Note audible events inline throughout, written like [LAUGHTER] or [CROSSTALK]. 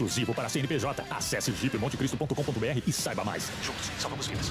exclusivo para CNPJ. Acesse jeepmontecristo.com.br e saiba mais. Juntos, salvamos vidas.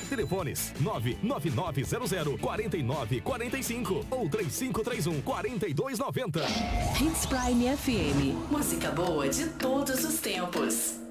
Telefones 99900 4945 ou 3531 4290. Hits Prime FM. Música boa de todos os tempos.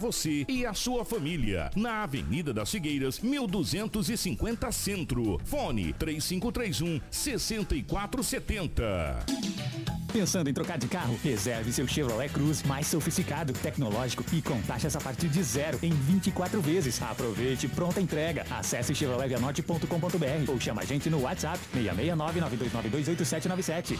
você e a sua família. Na Avenida das Figueiras, 1250 Centro. Fone 3531 6470. Pensando em trocar de carro? Reserve seu Chevrolet Cruz mais sofisticado, tecnológico e com taxas a partir de zero em 24 vezes. Aproveite pronta entrega. Acesse chevroletvianote.com.br ou chama a gente no WhatsApp 669 92928797.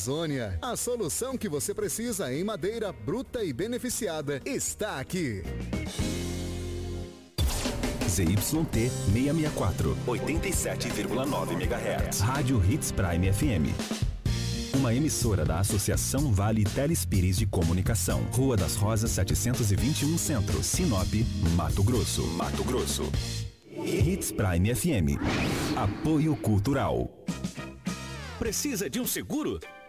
Amazônia. A solução que você precisa em madeira bruta e beneficiada está aqui. ZYT 664, 87,9 MHz. Rádio Hits Prime FM. Uma emissora da Associação Vale Telespires de Comunicação. Rua das Rosas 721 Centro, Sinop, Mato Grosso. Mato Grosso. Hits Prime FM. Apoio Cultural. Precisa de um seguro?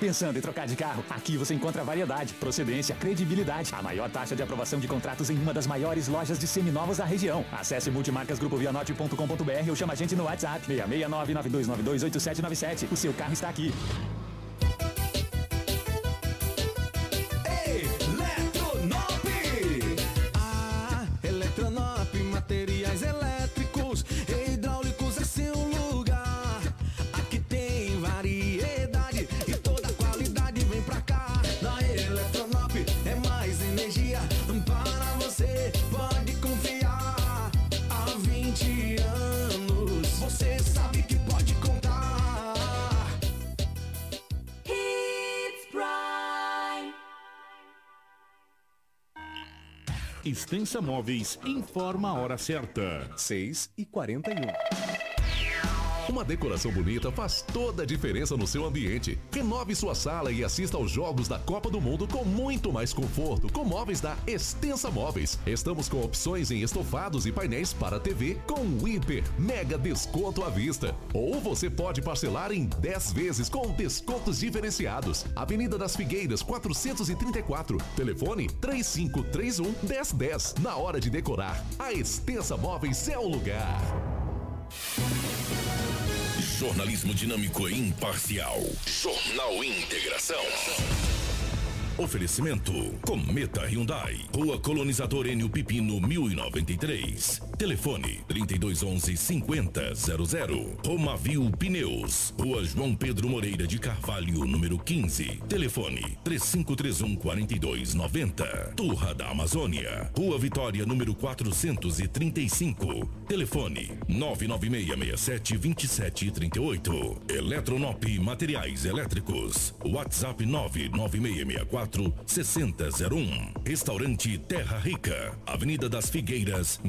Pensando em trocar de carro? Aqui você encontra variedade, procedência, credibilidade, a maior taxa de aprovação de contratos em uma das maiores lojas de seminovos da região. Acesse multimarcasgrupovianote.com.br ou chama a gente no WhatsApp 669 9292 8797. O seu carro está aqui. Extensa Móveis informa a hora certa. 6 e 41. Uma decoração bonita faz toda a diferença no seu ambiente. Renove sua sala e assista aos jogos da Copa do Mundo com muito mais conforto com móveis da Extensa Móveis. Estamos com opções em estofados e painéis para TV com hiper mega desconto à vista. Ou você pode parcelar em 10 vezes com descontos diferenciados. Avenida das Figueiras 434. Telefone 3531 1010. Na hora de decorar, a Extensa Móveis é o lugar. Jornalismo dinâmico e imparcial. Jornal Integração. Oferecimento: Cometa Hyundai, Rua Colonizador Enio Pipino 1093. Telefone: 3211 5000. Romavil Pneus, Rua João Pedro Moreira de Carvalho, número 15. Telefone: 3531 4290. Turra da Amazônia, Rua Vitória, número 435. Telefone: 99667 2738. Eletronop Materiais Elétricos. WhatsApp 99664 6001. Restaurante Terra Rica, Avenida das Figueiras,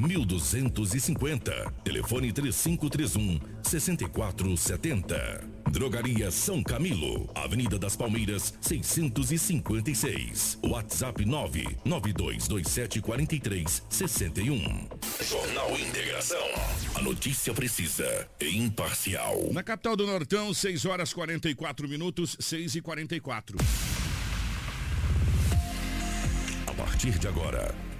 1250. Telefone 3531 6470. Drogaria São Camilo, Avenida das Palmeiras, 656. WhatsApp 99227 4361. Jornal Integração. A notícia precisa e imparcial. Na capital do Nortão, 6 horas 44 minutos, 6 e 44. A partir de agora,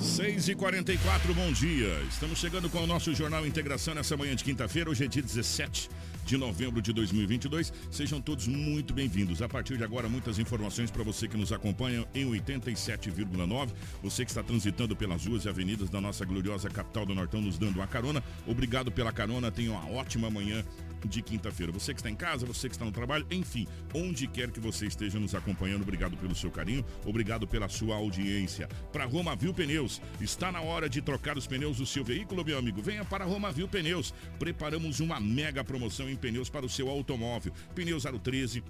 6 e 44 bom dia. Estamos chegando com o nosso Jornal Integração nessa manhã de quinta-feira, hoje é dia 17 de novembro de 2022. Sejam todos muito bem-vindos. A partir de agora, muitas informações para você que nos acompanha em 87,9. Você que está transitando pelas ruas e avenidas da nossa gloriosa capital do Nortão, nos dando uma carona. Obrigado pela carona. Tenha uma ótima manhã de quinta-feira. Você que está em casa, você que está no trabalho, enfim, onde quer que você esteja nos acompanhando, obrigado pelo seu carinho, obrigado pela sua audiência. Para Roma Viu Pneus, está na hora de trocar os pneus do seu veículo, meu amigo. Venha para Roma Viu Pneus. Preparamos uma mega promoção em pneus para o seu automóvel. Pneus Aro 13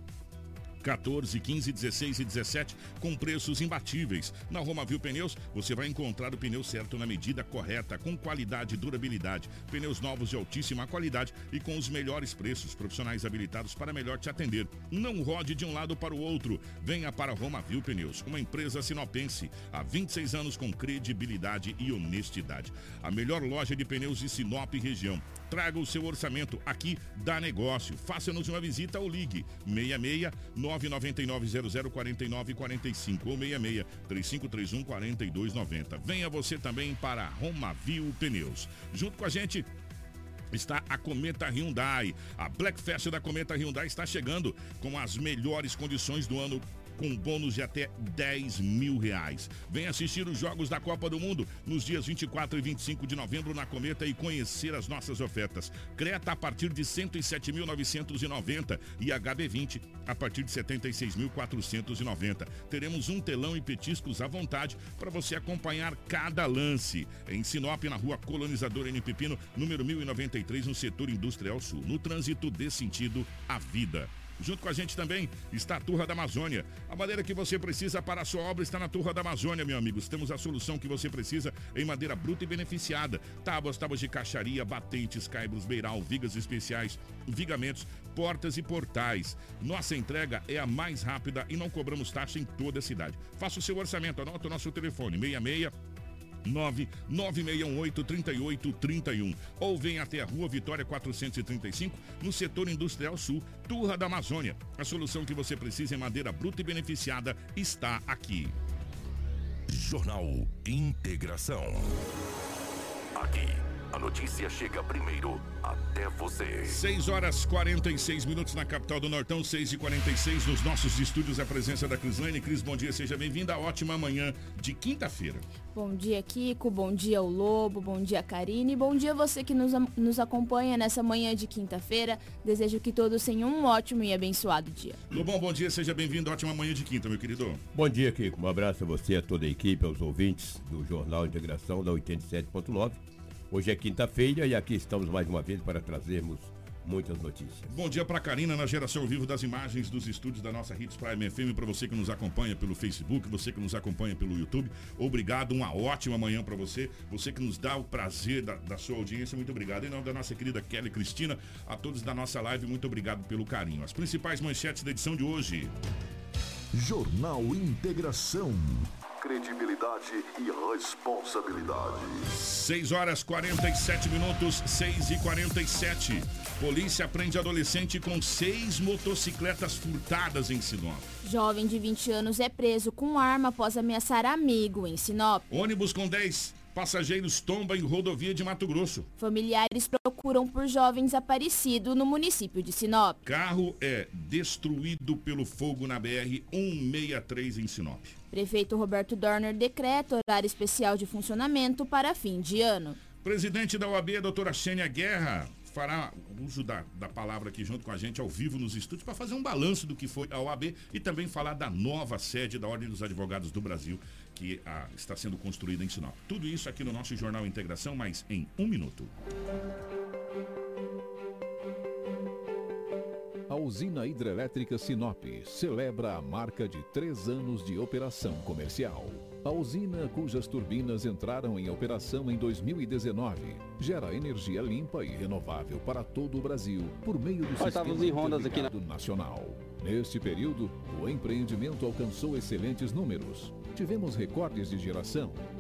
14, 15, 16 e 17 com preços imbatíveis. Na Roma Viu Pneus, você vai encontrar o pneu certo na medida correta, com qualidade e durabilidade. Pneus novos de altíssima qualidade e com os melhores preços, profissionais habilitados para melhor te atender. Não rode de um lado para o outro. Venha para Roma Viu Pneus, uma empresa sinopense há 26 anos com credibilidade e honestidade. A melhor loja de pneus de Sinop e região. Traga o seu orçamento aqui dá negócio. Faça-nos uma visita ou ligue 66 999 00 49 45 ou 66 3531 4290. Venha você também para Romavil Pneus. Junto com a gente está a Cometa Hyundai. A Black Fest da Cometa Hyundai está chegando com as melhores condições do ano com bônus de até 10 mil reais. Vem assistir os Jogos da Copa do Mundo nos dias 24 e 25 de novembro na Cometa e conhecer as nossas ofertas. Creta a partir de 107.990 e HB20 a partir de 76.490. Teremos um telão e petiscos à vontade para você acompanhar cada lance. Em Sinop, na rua Colonizador N. Pepino, número 1093, no setor industrial sul. No trânsito dê sentido à vida. Junto com a gente também está a Turra da Amazônia. A madeira que você precisa para a sua obra está na Turra da Amazônia, meu amigos. Temos a solução que você precisa em madeira bruta e beneficiada. Tábuas, tábuas de caixaria, batentes, caibros, beiral, vigas especiais, vigamentos, portas e portais. Nossa entrega é a mais rápida e não cobramos taxa em toda a cidade. Faça o seu orçamento, anota o nosso telefone 66 996183831 ou vem até a Rua Vitória 435 no setor industrial sul, Turra da Amazônia. A solução que você precisa em madeira bruta e beneficiada está aqui. Jornal Integração. Aqui A notícia chega primeiro até você. 6 horas 46 minutos na capital do Nortão, 6 e 46 nos nossos estúdios. A presença da Crislane. Cris, bom dia, seja bem-vinda. Ótima manhã de quinta-feira. Bom dia, Kiko. Bom dia, o Lobo. Bom dia, Karine. Bom dia você que nos, nos acompanha nessa manhã de quinta-feira. Desejo que todos tenham um ótimo e abençoado dia. Lobão, bom dia, seja bem-vindo. Ótima manhã de quinta, meu querido. Bom dia, Kiko. Um abraço a você, a toda a equipe, aos ouvintes do Jornal Integração da 87.9. Hoje é quinta-feira e aqui estamos mais uma vez para trazermos muitas notícias. Bom dia para Karina na geração ao vivo das imagens dos estúdios da nossa Hits Prime FM, para você que nos acompanha pelo Facebook, você que nos acompanha pelo YouTube. Obrigado, uma ótima manhã para você. Você que nos dá o prazer da, da, sua audiência, muito obrigado. Em nome da nossa querida Kelly Cristina, a todos da nossa live, muito obrigado pelo carinho. As principais manchetes da edição de hoje. Jornal Integração credibilidade e responsabilidade. 6 horas 47 minutos, 6 e 47. Polícia prende adolescente com seis motocicletas furtadas em Sinop. Jovem de 20 anos é preso com arma após ameaçar amigo em Sinop. Ônibus com 10 Passageiros tomba em rodovia de Mato Grosso. Familiares procuram por jovens desaparecido no município de Sinop. Carro é destruído pelo fogo na BR 163 em Sinop. Prefeito Roberto Dorner decreta horário especial de funcionamento para fim de ano. Presidente da OAB, doutora Xênia Guerra, fará uso da, da palavra aqui junto com a gente ao vivo nos estúdios para fazer um balanço do que foi a OAB e também falar da nova sede da Ordem dos Advogados do Brasil que a, está sendo construída em Sinop. Tudo isso aqui no nosso Jornal Integração, mas em um minuto. A usina hidrelétrica Sinop celebra a marca de três anos de operação comercial. A usina, cujas turbinas entraram em operação em 2019, gera energia limpa e renovável para todo o Brasil por meio do sistema aqui na... nacional. Neste período, o empreendimento alcançou excelentes números. Tivemos recordes de geração,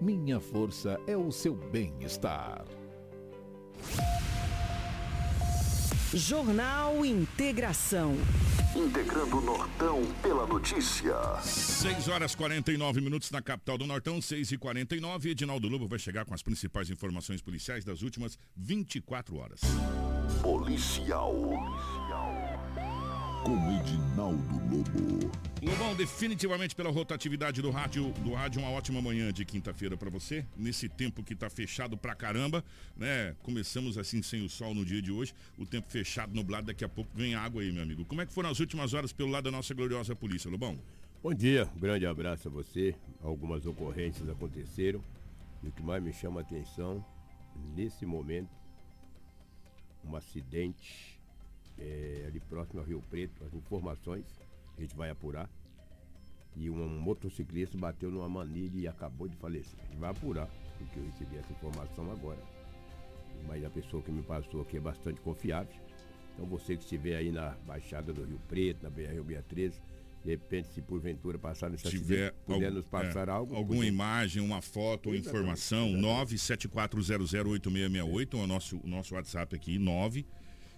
Minha força é o seu bem-estar. Jornal Integração. Integrando o Nortão pela notícia. 6 horas 49 minutos na capital do Nortão, 6 e 49 Edinaldo Lobo vai chegar com as principais informações policiais das últimas 24 horas. Policial. Com Edinaldo Lobo. Lobão, definitivamente pela rotatividade do rádio, do rádio, uma ótima manhã de quinta-feira para você. Nesse tempo que tá fechado pra caramba, né? Começamos assim sem o sol no dia de hoje, o tempo fechado, nublado, daqui a pouco vem água aí, meu amigo. Como é que foram as últimas horas pelo lado da nossa gloriosa polícia, Lobão? Bom dia, um grande abraço a você. Algumas ocorrências aconteceram. E o que mais me chama a atenção, nesse momento, um acidente é, ali próximo ao Rio Preto, as informações a gente vai apurar. E um motociclista bateu numa manilha e acabou de falecer. A gente vai apurar, porque eu recebi essa informação agora. Mas a pessoa que me passou aqui é bastante confiável. Então você que estiver aí na Baixada do Rio Preto, na BR-63, de repente, se porventura passar nesse tiver acidente, puder nos passar é, algo. Alguma imagem, uma foto ou informação, 974008668, é o nosso, o nosso WhatsApp aqui,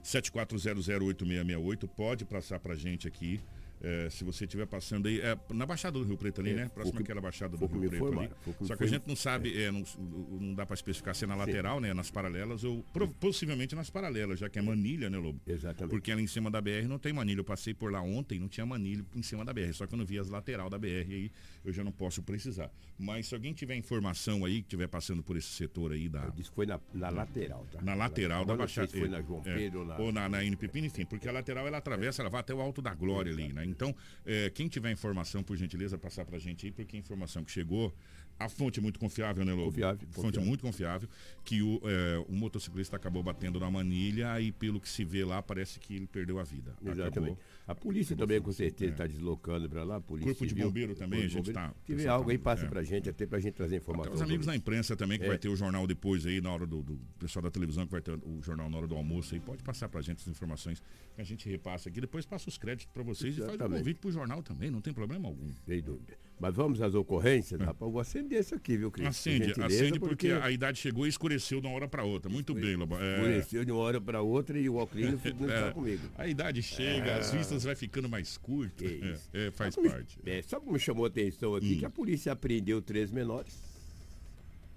974008668, pode passar pra gente aqui. É, se você estiver passando aí, é, na Baixada do Rio Preto ali, é, né? Próximo àquela Baixada do Rio Preto ali. Só que a gente não sabe, é, não, não dá para especificar se é na lateral, Sim. né? Nas paralelas ou possivelmente nas paralelas, já que é manilha, né, Lobo? Exatamente. Porque ali em cima da BR não tem manilha. Eu passei por lá ontem, não tinha manilha em cima da BR. Só que eu não vi as lateral da BR aí, eu já não posso precisar. Mas se alguém tiver informação aí, que estiver passando por esse setor aí da. Eu disse que foi na, na lateral, tá? Na lateral da Baixada. Se foi na João Pedro ou na. Ou na, na enfim, porque a lateral ela atravessa, ela vai até o Alto da Glória ali, né? Então, é, quem tiver informação, por gentileza, passar pra gente aí, porque a informação que chegou, a fonte é muito confiável, né, Lobo? Confiável, Fonte confiável. é muito confiável, que o, é, o motociclista acabou batendo na manilha e pelo que se vê lá, parece que ele perdeu a vida. Exatamente. Acabou. A polícia também, com certeza, está deslocando para lá. Polícia Corpo de Civil, Bombeiro também, a gente Tá- Se tiver algo aí, passa é. pra gente, até pra gente trazer informação. Até os amigos da imprensa também, que É. vai ter o jornal depois aí, na hora do, do pessoal da televisão, que vai ter o jornal na hora do almoço aí, pode passar pra gente as informações que a gente repassa aqui. Depois passa os créditos pra vocês e faz um Exatamente. convite pro jornal também, não tem problema algum. Sem dúvida. Mas vamos às ocorrências, rapaz. Eu vou acender isso aqui, viu, Cris? É. Acende, gentileza, acende porque, a idade chegou e escureceu de uma hora pra outra. Muito bem, Lobão. É, Escureceu de uma hora para outra e o óculos não não é, está comigo. A idade chega, É. as vistas vai ficando mais curtas. Isso. É, é, faz Sabe- parte. É, sabe como me chamou a atenção aqui? Hum. Que a polícia apreendeu três menores.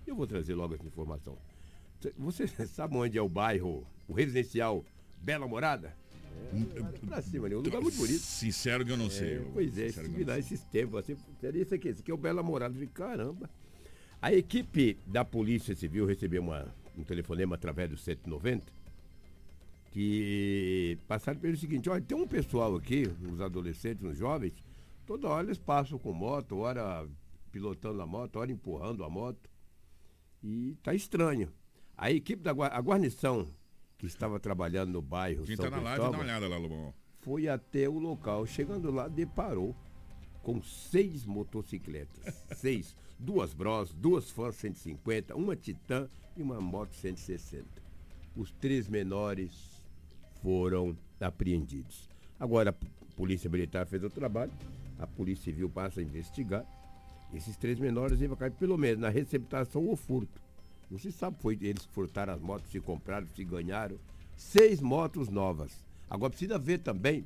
Eu vou trazer logo essa informação. Você sabe onde é o bairro, o residencial Bela Morada? É, lá pra cima ali, um lugar muito bonito. Sincero que eu não sei. É, pois é, estive lá esses tempos. Assim, isso aqui, esse aqui é o Bela Morada. Eu falei, caramba. A equipe da Polícia Civil recebeu uma, um telefonema através do 190 que passaram pelo seguinte, olha, tem um pessoal aqui, uns adolescentes, uns jovens, toda hora eles passam com moto, hora pilotando a moto, hora empurrando a moto. E tá estranho. A equipe da a guarnição que estava trabalhando no bairro Quem São tá na live, dá Cristóvão, uma olhada lá, Lobão. foi até o local. Chegando lá, deparou com seis motocicletas. [LAUGHS] seis. Duas Bros, duas Fans 150, uma Titan e uma moto 160. Os três menores foram apreendidos. Agora a Polícia Militar fez o trabalho, a Polícia Civil passa a investigar. Esses três menores iam cair pelo menos na receptação ou furto. Não se sabe foi eles que furtaram as motos, se compraram, se ganharam. Seis motos novas. Agora precisa ver também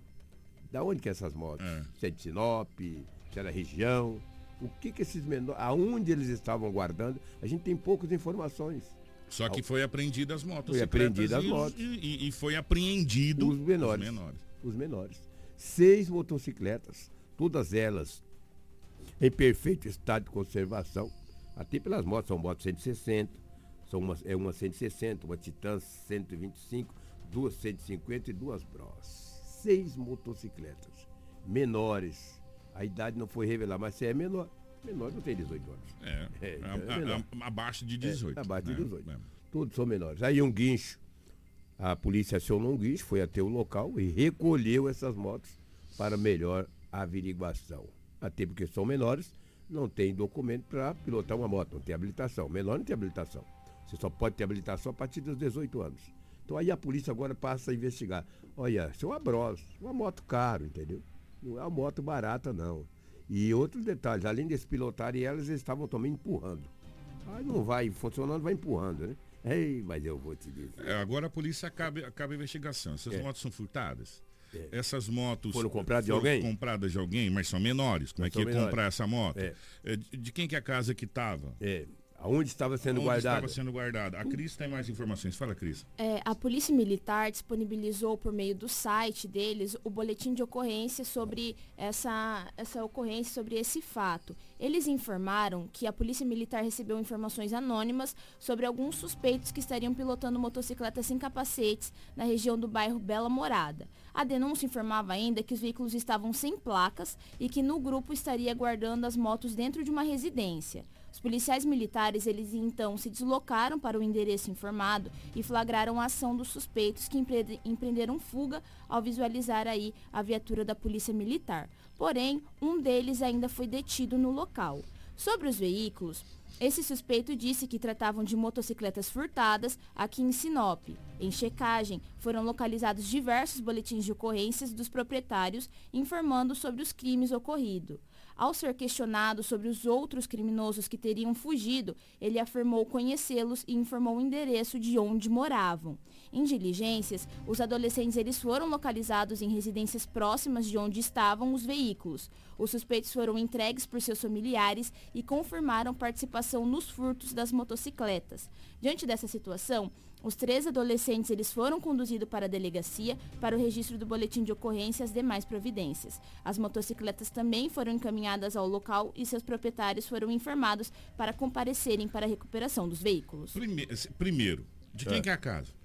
da onde que é essas motos. Se é de Sinop, se é da região. O que que esses menores, aonde eles estavam guardando, a gente tem poucas informações. Só que foi apreendida as motos. Foi apreendida as os- motos. E, e- e foi apreendido Os menores. Os menores. Os menores. Seis motocicletas, todas elas em perfeito estado de conservação. Até pelas motos, são motos 160, são uma, é uma 160, uma Titan 125, duas 150 e duas Bros. Seis motocicletas menores. A idade não foi revelada, mas se é menor, menor não tem 18 anos. É, [LAUGHS] É, a- é a- a- abaixo de 18. É, abaixo de né? 18. É. Todos são menores. Aí um guincho. A polícia acionou um guincho, foi até o local e recolheu essas motos para melhor averiguação. Até porque são menores, não tem documento para pilotar uma moto, não tem habilitação. Menor não tem habilitação. Você só pode ter habilitação a partir dos 18 anos. Então aí a polícia agora passa a investigar. Olha, isso é uma Bros, uma moto caro, entendeu? Não é uma moto barata, não. E outros detalhes, além de pilotarem elas, eles estavam também empurrando. Aí não vai funcionando, vai empurrando, né? Ei, mas eu vou te dizer. É, agora a polícia acaba, acaba a investigação. Essas É. motos são furtadas? Essas motos Foram compradas de foram alguém? compradas de alguém, mas são menores. Como Mas é que ia são menores. comprar essa moto? É. É, de, de quem que é a casa que estava? Aonde estava sendo Onde guardada? estava sendo guardada. A Cris tem mais informações. Fala, Cris. É, a Polícia Militar disponibilizou por meio do site deles o boletim de ocorrência sobre essa, essa ocorrência, sobre esse fato. Eles informaram que a Polícia Militar recebeu informações anônimas sobre alguns suspeitos que estariam pilotando motocicletas sem capacetes na região do bairro Bela Morada. A denúncia informava ainda que os veículos estavam sem placas e que no grupo estaria guardando as motos dentro de uma residência. Os policiais militares, eles então se deslocaram para o endereço informado e flagraram a ação dos suspeitos que empre- empreenderam fuga ao visualizar aí a viatura da polícia militar. Porém, um deles ainda foi detido no local. Sobre os veículos, esse suspeito disse que tratavam de motocicletas furtadas aqui em Sinop. Em checagem, foram localizados diversos boletins de ocorrências dos proprietários informando sobre os crimes ocorridos. Ao ser questionado sobre os outros criminosos que teriam fugido, ele afirmou conhecê-los e informou o endereço de onde moravam. Em diligências, os adolescentes eles foram localizados em residências próximas de onde estavam os veículos. Os suspeitos foram entregues por seus familiares e confirmaram participação nos furtos das motocicletas. Diante dessa situação, os três adolescentes eles foram conduzidos para a delegacia para o registro do boletim de ocorrência e as demais providências. As motocicletas também foram encaminhadas ao local e seus proprietários foram informados para comparecerem para a recuperação dos veículos. Prime- Primeiro, de quem É. que é a casa?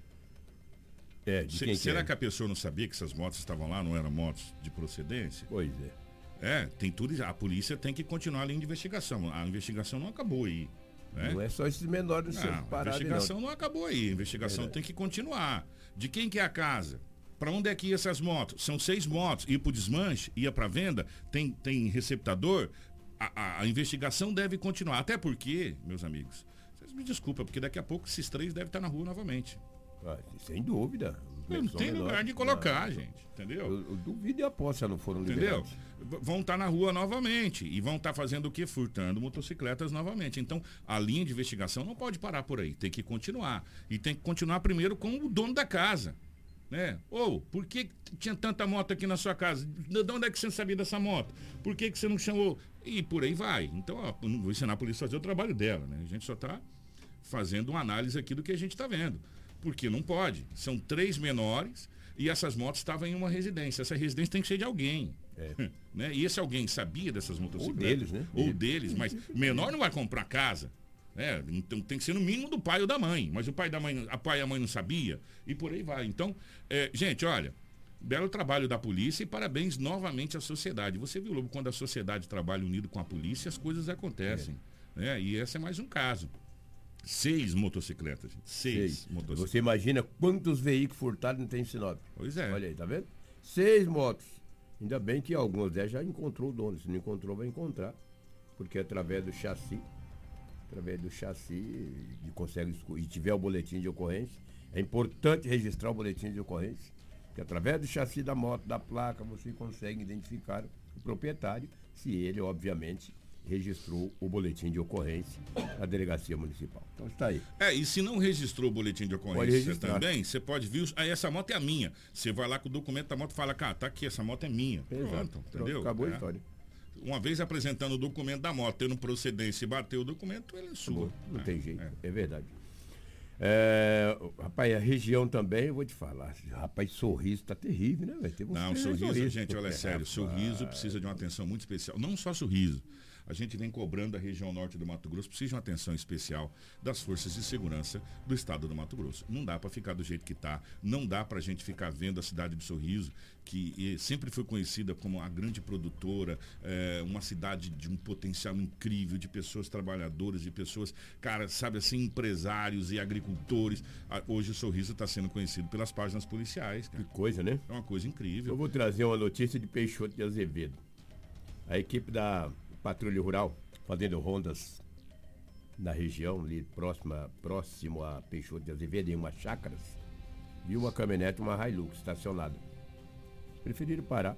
É, de Se- quem que será é? que a pessoa não sabia que essas motos estavam lá, não eram motos de procedência? Pois é. É, tem tudo. A polícia tem que continuar a linha de investigação. A investigação não acabou aí. né? Não é só esses menores Não, sendo a investigação não. não. acabou aí. A investigação Verdade. tem que continuar. De quem que é a casa? Para onde é que ia essas motos? São seis motos. Ia para o desmanche, ia para venda, tem, tem receptador. A, a- a investigação deve continuar. Até porque, meus amigos, vocês me desculpem, porque daqui a pouco esses três devem estar na rua novamente. Ah, sem dúvida. Não tem lugar menores. de colocar, Não. gente. Entendeu? Eu, eu duvido e aposto se não foram Entendeu? liberados. Vão estar na rua novamente e vão estar fazendo o que? Furtando motocicletas novamente. Então, a linha de investigação não pode parar por aí, tem que continuar. E tem que continuar primeiro com o dono da casa. Né? Ou, por que tinha tanta moto aqui na sua casa? De de onde é que você sabia dessa moto? Por que, que você não chamou? E por aí vai. Então, ó, não vou ensinar a polícia a fazer o trabalho dela, né? A gente só está fazendo uma análise aqui do que a gente está vendo. Porque não pode. São três menores e essas motos estavam em uma residência. Essa residência tem que ser de alguém. [LAUGHS] Né? E esse alguém sabia dessas motocicletas? deles, né? Ou deles, mas menor não vai comprar casa. né? Então tem que ser no mínimo do pai ou da mãe. Mas o pai da mãe, a pai e a mãe não sabia. E por aí vai. Então, é, gente, olha, belo trabalho da polícia e parabéns novamente à sociedade. Você viu, Lobo, quando a sociedade trabalha unido com a polícia, as coisas acontecem. né? E esse é mais um caso. Seis motocicletas, gente. Seis, Seis. motocicletas. Você imagina quantos veículos furtados não tem em Sinop? Pois é. Olha aí, tá vendo? Seis motos. Ainda bem que algumas delas já encontrou o dono. Se não encontrou, vai encontrar. Porque através do chassi, através do chassi, e consegue e tiver o boletim de ocorrência, é importante registrar o boletim de ocorrência. Que através do chassi da moto, da placa, você consegue identificar o proprietário, se ele, obviamente, registrou o boletim de ocorrência na delegacia municipal. Então está aí. É, e se não registrou o boletim de ocorrência também, você pode vir. Aí essa moto é a minha. Você vai lá com o documento da moto e fala, cara, tá aqui, essa moto é minha. Exato. Pronto, Pronto, entendeu? acabou a É. história. Uma vez apresentando o documento da moto, tendo procedência e bateu o documento, ele é sua. Não É, tem jeito, é. é, verdade. É, rapaz, a região também, eu vou te falar. Rapaz, sorriso tá terrível, né, velho? Uns Não, sorriso, sorrisos. gente, olha, é sério, sorriso precisa de uma atenção muito especial. Não só sorriso. A gente vem cobrando a região norte do Mato Grosso, precisa de uma atenção especial das forças de segurança do estado do Mato Grosso. Não dá para ficar do jeito que está, não dá para a gente ficar vendo a cidade de Sorriso, que eh, sempre foi conhecida como a grande produtora, eh, uma cidade de um potencial incrível, de pessoas trabalhadoras, de pessoas, cara, sabe assim, empresários e agricultores. Ah, Hoje o Sorriso está sendo conhecido pelas páginas policiais. Cara. Que coisa, né? É uma coisa incrível. Eu vou trazer uma notícia de Peixoto de Azevedo. A equipe da Patrulha Rural, fazendo rondas na região, ali próxima, próximo a Peixoto de Azevedo, em umas chácaras, viu uma caminhonete, uma Hilux estacionada. Preferiram parar.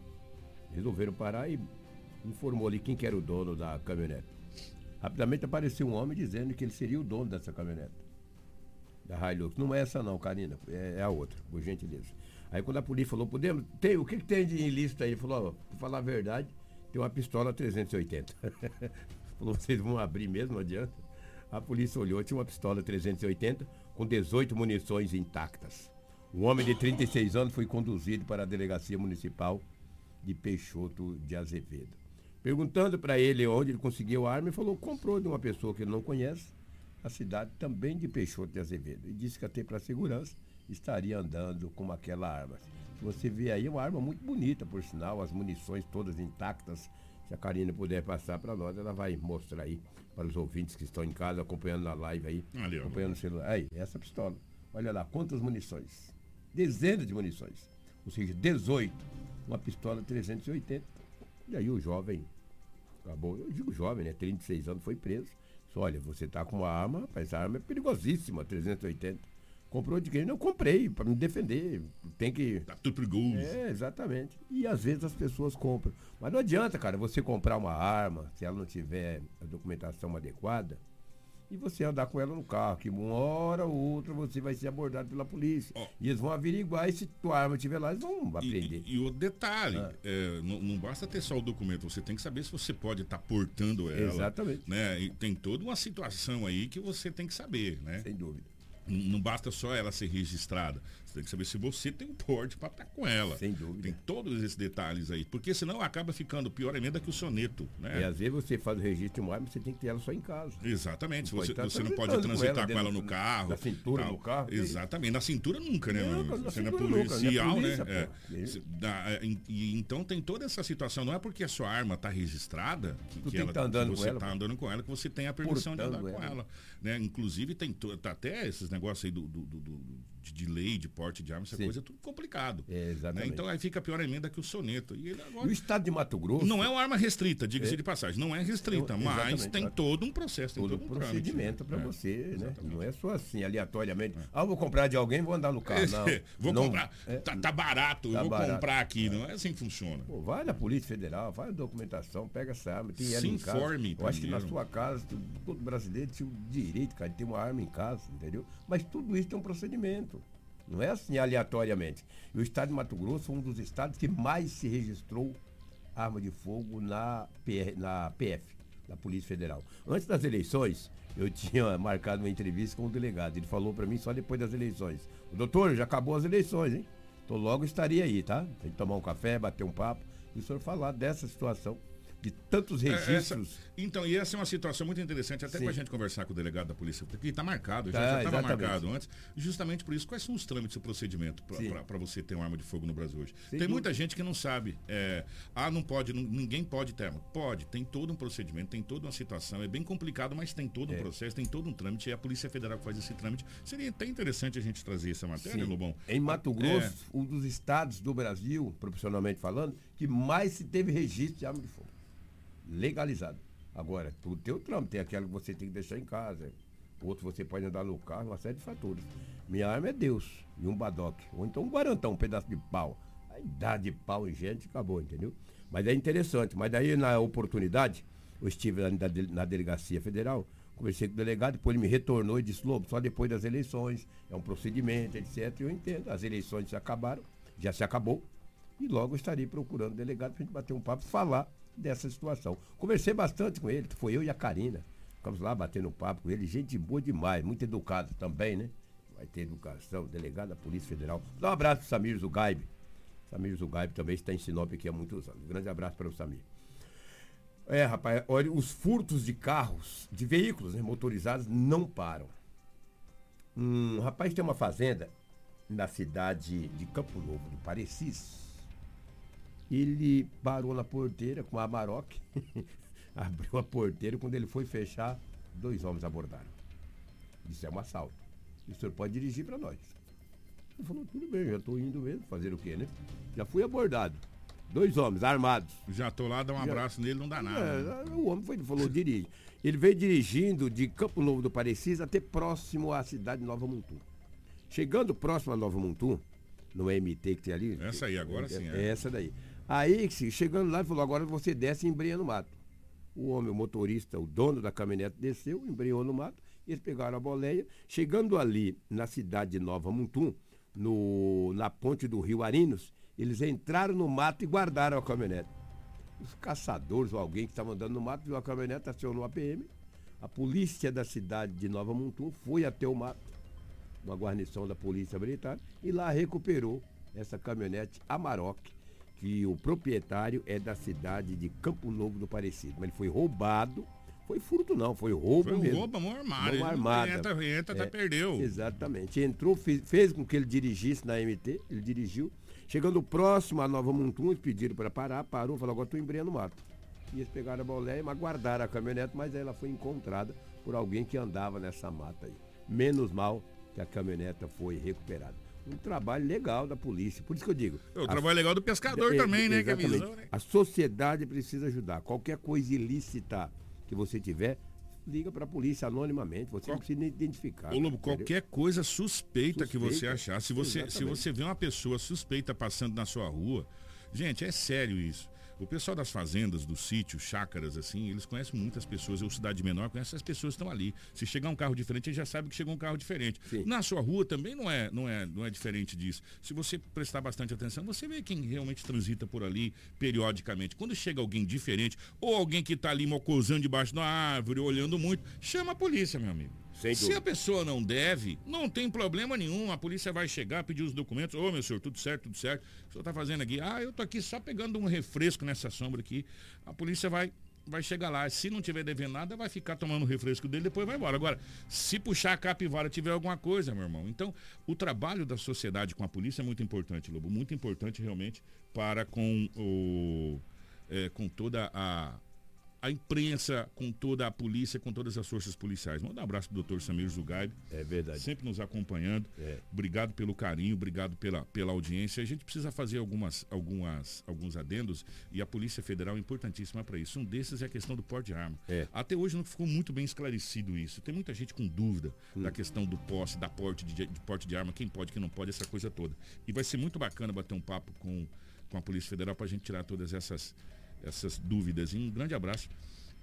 Resolveram parar e informou ali quem que era o dono da caminhonete. Rapidamente apareceu um homem dizendo que ele seria o dono dessa caminhonete. Da Hilux. Não é essa não, Karina. É, é a outra, por gentileza. Aí quando a polícia falou, podemos. Tem, o que, que tem de ilícito aí? Ele falou, ó, pra falar a verdade, tem uma pistola 380. [LAUGHS] falou, vocês vão abrir mesmo, não adianta. A polícia olhou, tinha uma pistola 380 com 18 munições intactas. Um homem de 36 anos foi conduzido para a delegacia municipal de Peixoto de Azevedo. Perguntando para ele onde ele conseguiu a arma, ele falou comprou de uma pessoa que ele não conhece, a cidade também de Peixoto de Azevedo. E disse que até para segurança estaria andando com aquela arma. Você vê aí, uma arma muito bonita, por sinal, as munições todas intactas. Se a Karina puder passar para nós, ela vai mostrar aí para os ouvintes que estão em casa acompanhando na live aí, Ali, acompanhando o celular. Aí, essa pistola. Olha lá, quantas munições. Dezenas de munições. Ou seja, 18. Uma pistola 380. E aí o jovem acabou, eu digo jovem, né? 36 anos, foi preso. Disse, olha, você tá com uma arma, rapaz, essa arma é perigosíssima, 380. Comprou de quem? Não, comprei, para me defender. Tem que. Tá tudo perigoso. É, exatamente. E às vezes as pessoas compram. Mas não adianta, cara, você comprar uma arma, se ela não tiver a documentação adequada, e você andar com ela no carro, que uma hora ou outra você vai ser abordado pela polícia. E eles vão averiguar e se tua arma estiver lá, eles vão aprender. E outro detalhe, Ah. é, não, não basta ter só o documento, você tem que saber se você pode estar portando ela. Exatamente. Né? E tem toda uma situação aí que você tem que saber, né? Sem dúvida. Não basta só ela ser registrada. Tem que saber se você tem um porte para estar com ela. Sem dúvida. Tem todos esses detalhes aí. Porque senão acaba ficando pior ainda que o soneto. Né? E às vezes você faz o registro de uma arma, você tem que ter ela só em casa. Exatamente. Não Você, você não pode transitando com transitar ela com ela, no carro. da cintura tal. do carro. Exatamente. Na cintura nunca, né? Mano? na Você não é não é policial, polícia, né? É. Da- é, e- e então tem toda essa situação. Não é porque a sua arma está registrada que, que ela, tá andando que você ela, está andando com ela, que você tem a permissão de andar Portando com ela. ela. Né? Inclusive tem tá até esses negócios aí do, do- do- do- de, lei, de porte de arma, essa Sim. coisa é tudo complicado. É, né? exatamente. Então aí fica pior ainda que o soneto. E E agora o estado de Mato Grosso. não é uma arma restrita, diga-se É. de passagem. Não é restrita, É, mas exatamente. tem todo um processo, tem todo todo, um procedimento né? para É. você, né? Não é só assim, aleatoriamente. Ah, eu vou comprar de alguém, vou andar no carro. [LAUGHS] Não. vou Não- comprar. é, tá, tá barato, tá eu vou barato. comprar aqui. Não é assim que funciona. Pô, vai na Polícia Federal, vai na documentação, pega essa arma, tem ela Se em casa. informe Eu acho que na sua casa, todo brasileiro tinha o direito, cara, de ter uma arma em casa, entendeu? Mas tudo isso tem um procedimento. Não é assim aleatoriamente. E o estado de Mato Grosso foi um dos estados que mais se registrou arma de fogo na, PR, na PF, na Polícia Federal. Antes das eleições, eu [LAUGHS] tinha marcado uma entrevista com o delegado. Ele falou para mim só depois das eleições. Doutor, já acabou as eleições, hein? Então logo estaria aí, tá? Tem que tomar um café, bater um papo. E o senhor falar dessa situação, de tantos É, registros. essa- então, e essa é uma situação muito interessante, até para a gente conversar com o delegado da polícia, porque está marcado, Tá, já estava marcado antes, justamente por isso. Quais são os trâmites e o procedimento para você ter uma arma de fogo no Brasil hoje? Sem tem dúvida. muita gente que não sabe. é, ah, não pode, não- ninguém pode ter arma. Pode, tem todo um procedimento, tem toda uma situação. É bem complicado, mas tem todo um É. processo, tem todo um trâmite. E a Polícia Federal que faz esse trâmite. Seria até interessante a gente trazer essa matéria, Sim. Lobão. Em Mato É. Grosso, um dos estados do Brasil, profissionalmente falando, que mais se teve registro de arma de fogo. Legalizado. Agora, tudo tem o trâmite, tem aquela que você tem que deixar em casa. Outro você pode andar no carro, uma série de fatores. Minha arma é Deus e um badoque. Ou então um guarantão, um pedaço de pau. Aí dá de pau em gente acabou, entendeu? Mas é interessante. Mas daí, na oportunidade, eu estive na, na delegacia federal, conversei com o delegado, depois ele me retornou e disse, Lobo, só depois das eleições, é um procedimento, etc. Eu entendo, as eleições já acabaram, já se acabou, e logo estarei procurando o delegado para a gente bater um papo falar dessa situação. Conversei bastante com ele, foi eu e a Karina. Ficamos lá batendo papo com ele, gente boa demais, muito educado também, né? Vai ter educação, delegado da Polícia Federal. Dá um abraço pro Samir Zugaib. Samir Zugaib também está em Sinop aqui há muitos anos. Um grande abraço para o Samir. É, rapaz, olha, os furtos de carros, de veículos né, motorizados não param. Um rapaz tem uma fazenda na cidade de Campo Novo, do Parecis. Ele parou na porteira com a Amarok, [LAUGHS] abriu a porteira, quando ele foi fechar, dois homens abordaram. Isso é um assalto. E o senhor pode dirigir para nós. Ele falou, tudo bem, já estou indo mesmo, fazer o quê, né? Já fui abordado. Dois homens armados. Já tô lá, dá um Já- abraço nele, não dá nada. né? É, o homem foi, falou, [LAUGHS] dirige. Ele veio dirigindo de Campo Novo do Parecis até próximo à cidade de Nova Mutum. Chegando próximo a Nova Mutum, no MT que tem ali. Essa aí, agora é, sim, É, é. essa daí. Aí, chegando lá, ele falou, agora você desce e embreia no mato. O homem, o motorista, o dono da caminhonete, desceu, embreou no mato, eles pegaram a boleia. Chegando ali, na cidade de Nova Mutum, no, na ponte do rio Arinos, eles entraram no mato e guardaram a caminhonete. Os caçadores ou alguém que estava andando no mato viu a caminhonete, acionou a PM. A polícia da cidade de Nova Mutum foi até o mato, uma guarnição da polícia militar, e lá recuperou essa caminhonete Amarok, que o proprietário é da cidade de Campo Novo do Parecido. Mas ele foi roubado. Foi furto não, foi roubo Foi mesmo. roubo, mão armada. Mão armada. entra, entra, até perdeu. Exatamente. Entrou, fez, fez com que ele dirigisse na MT, ele dirigiu. Chegando próximo à Nova eles pediram para parar, parou, falou, agora estou embreando no mato. E eles pegaram a boleia, mas guardaram a caminhonete, mas ela foi encontrada por alguém que andava nessa mata aí. Menos mal que a caminhoneta foi recuperada. Um trabalho legal da polícia. Por isso que eu digo. É o a- trabalho legal do pescador É, também, né? Que exatamente. avisou, né? A sociedade precisa ajudar. Qualquer coisa ilícita que você tiver, liga para a polícia anonimamente. Você não precisa nem identificar. Ô, Lobo, qualquer coisa suspeita, que você Suspeita, achar. Se você, se você vê uma pessoa suspeita passando na sua rua, gente, é sério isso. O pessoal das fazendas, dos sítios, chácaras, assim, eles conhecem muitas pessoas. Eu, cidade menor, conhece as pessoas que estão ali. Se chegar um carro diferente, ele já sabe que chegou um carro diferente. Na sua rua também não é, não, é, não é diferente disso. Se você prestar bastante atenção, você vê quem realmente transita por ali periodicamente. Quando chega alguém diferente, ou alguém que está ali mocosando debaixo da árvore, olhando muito, chama a polícia, meu amigo. Se a pessoa não deve, não tem problema nenhum. A polícia vai chegar, pedir os documentos. Ô, meu senhor, tudo certo, tudo certo. O senhor tá fazendo aqui? Ah, eu tô aqui só pegando um refresco nessa sombra aqui. A polícia vai, vai chegar lá. Se não tiver devendo nada, vai ficar tomando o refresco dele depois vai embora. Agora, se puxar a capivara tiver alguma coisa, meu irmão. Então, o trabalho da sociedade com a polícia é muito importante, Lobo. Muito importante realmente para com o. é, com toda a a imprensa, com toda a polícia, com todas as forças policiais. Manda um abraço pro doutor Samir Zugaib. É verdade. Sempre nos acompanhando. É. Obrigado pelo carinho, obrigado pela, pela audiência. A gente precisa fazer algumas, algumas, alguns adendos e a Polícia Federal é importantíssima para isso. Um desses é a questão do porte de arma. É. Até hoje não ficou muito bem esclarecido isso. Tem muita gente com dúvida da questão do posse, da porte de, de porte de arma, quem pode, quem não pode, essa coisa toda. E vai ser muito bacana bater um papo com, com a Polícia Federal para a gente tirar todas essas, essas dúvidas. E um grande abraço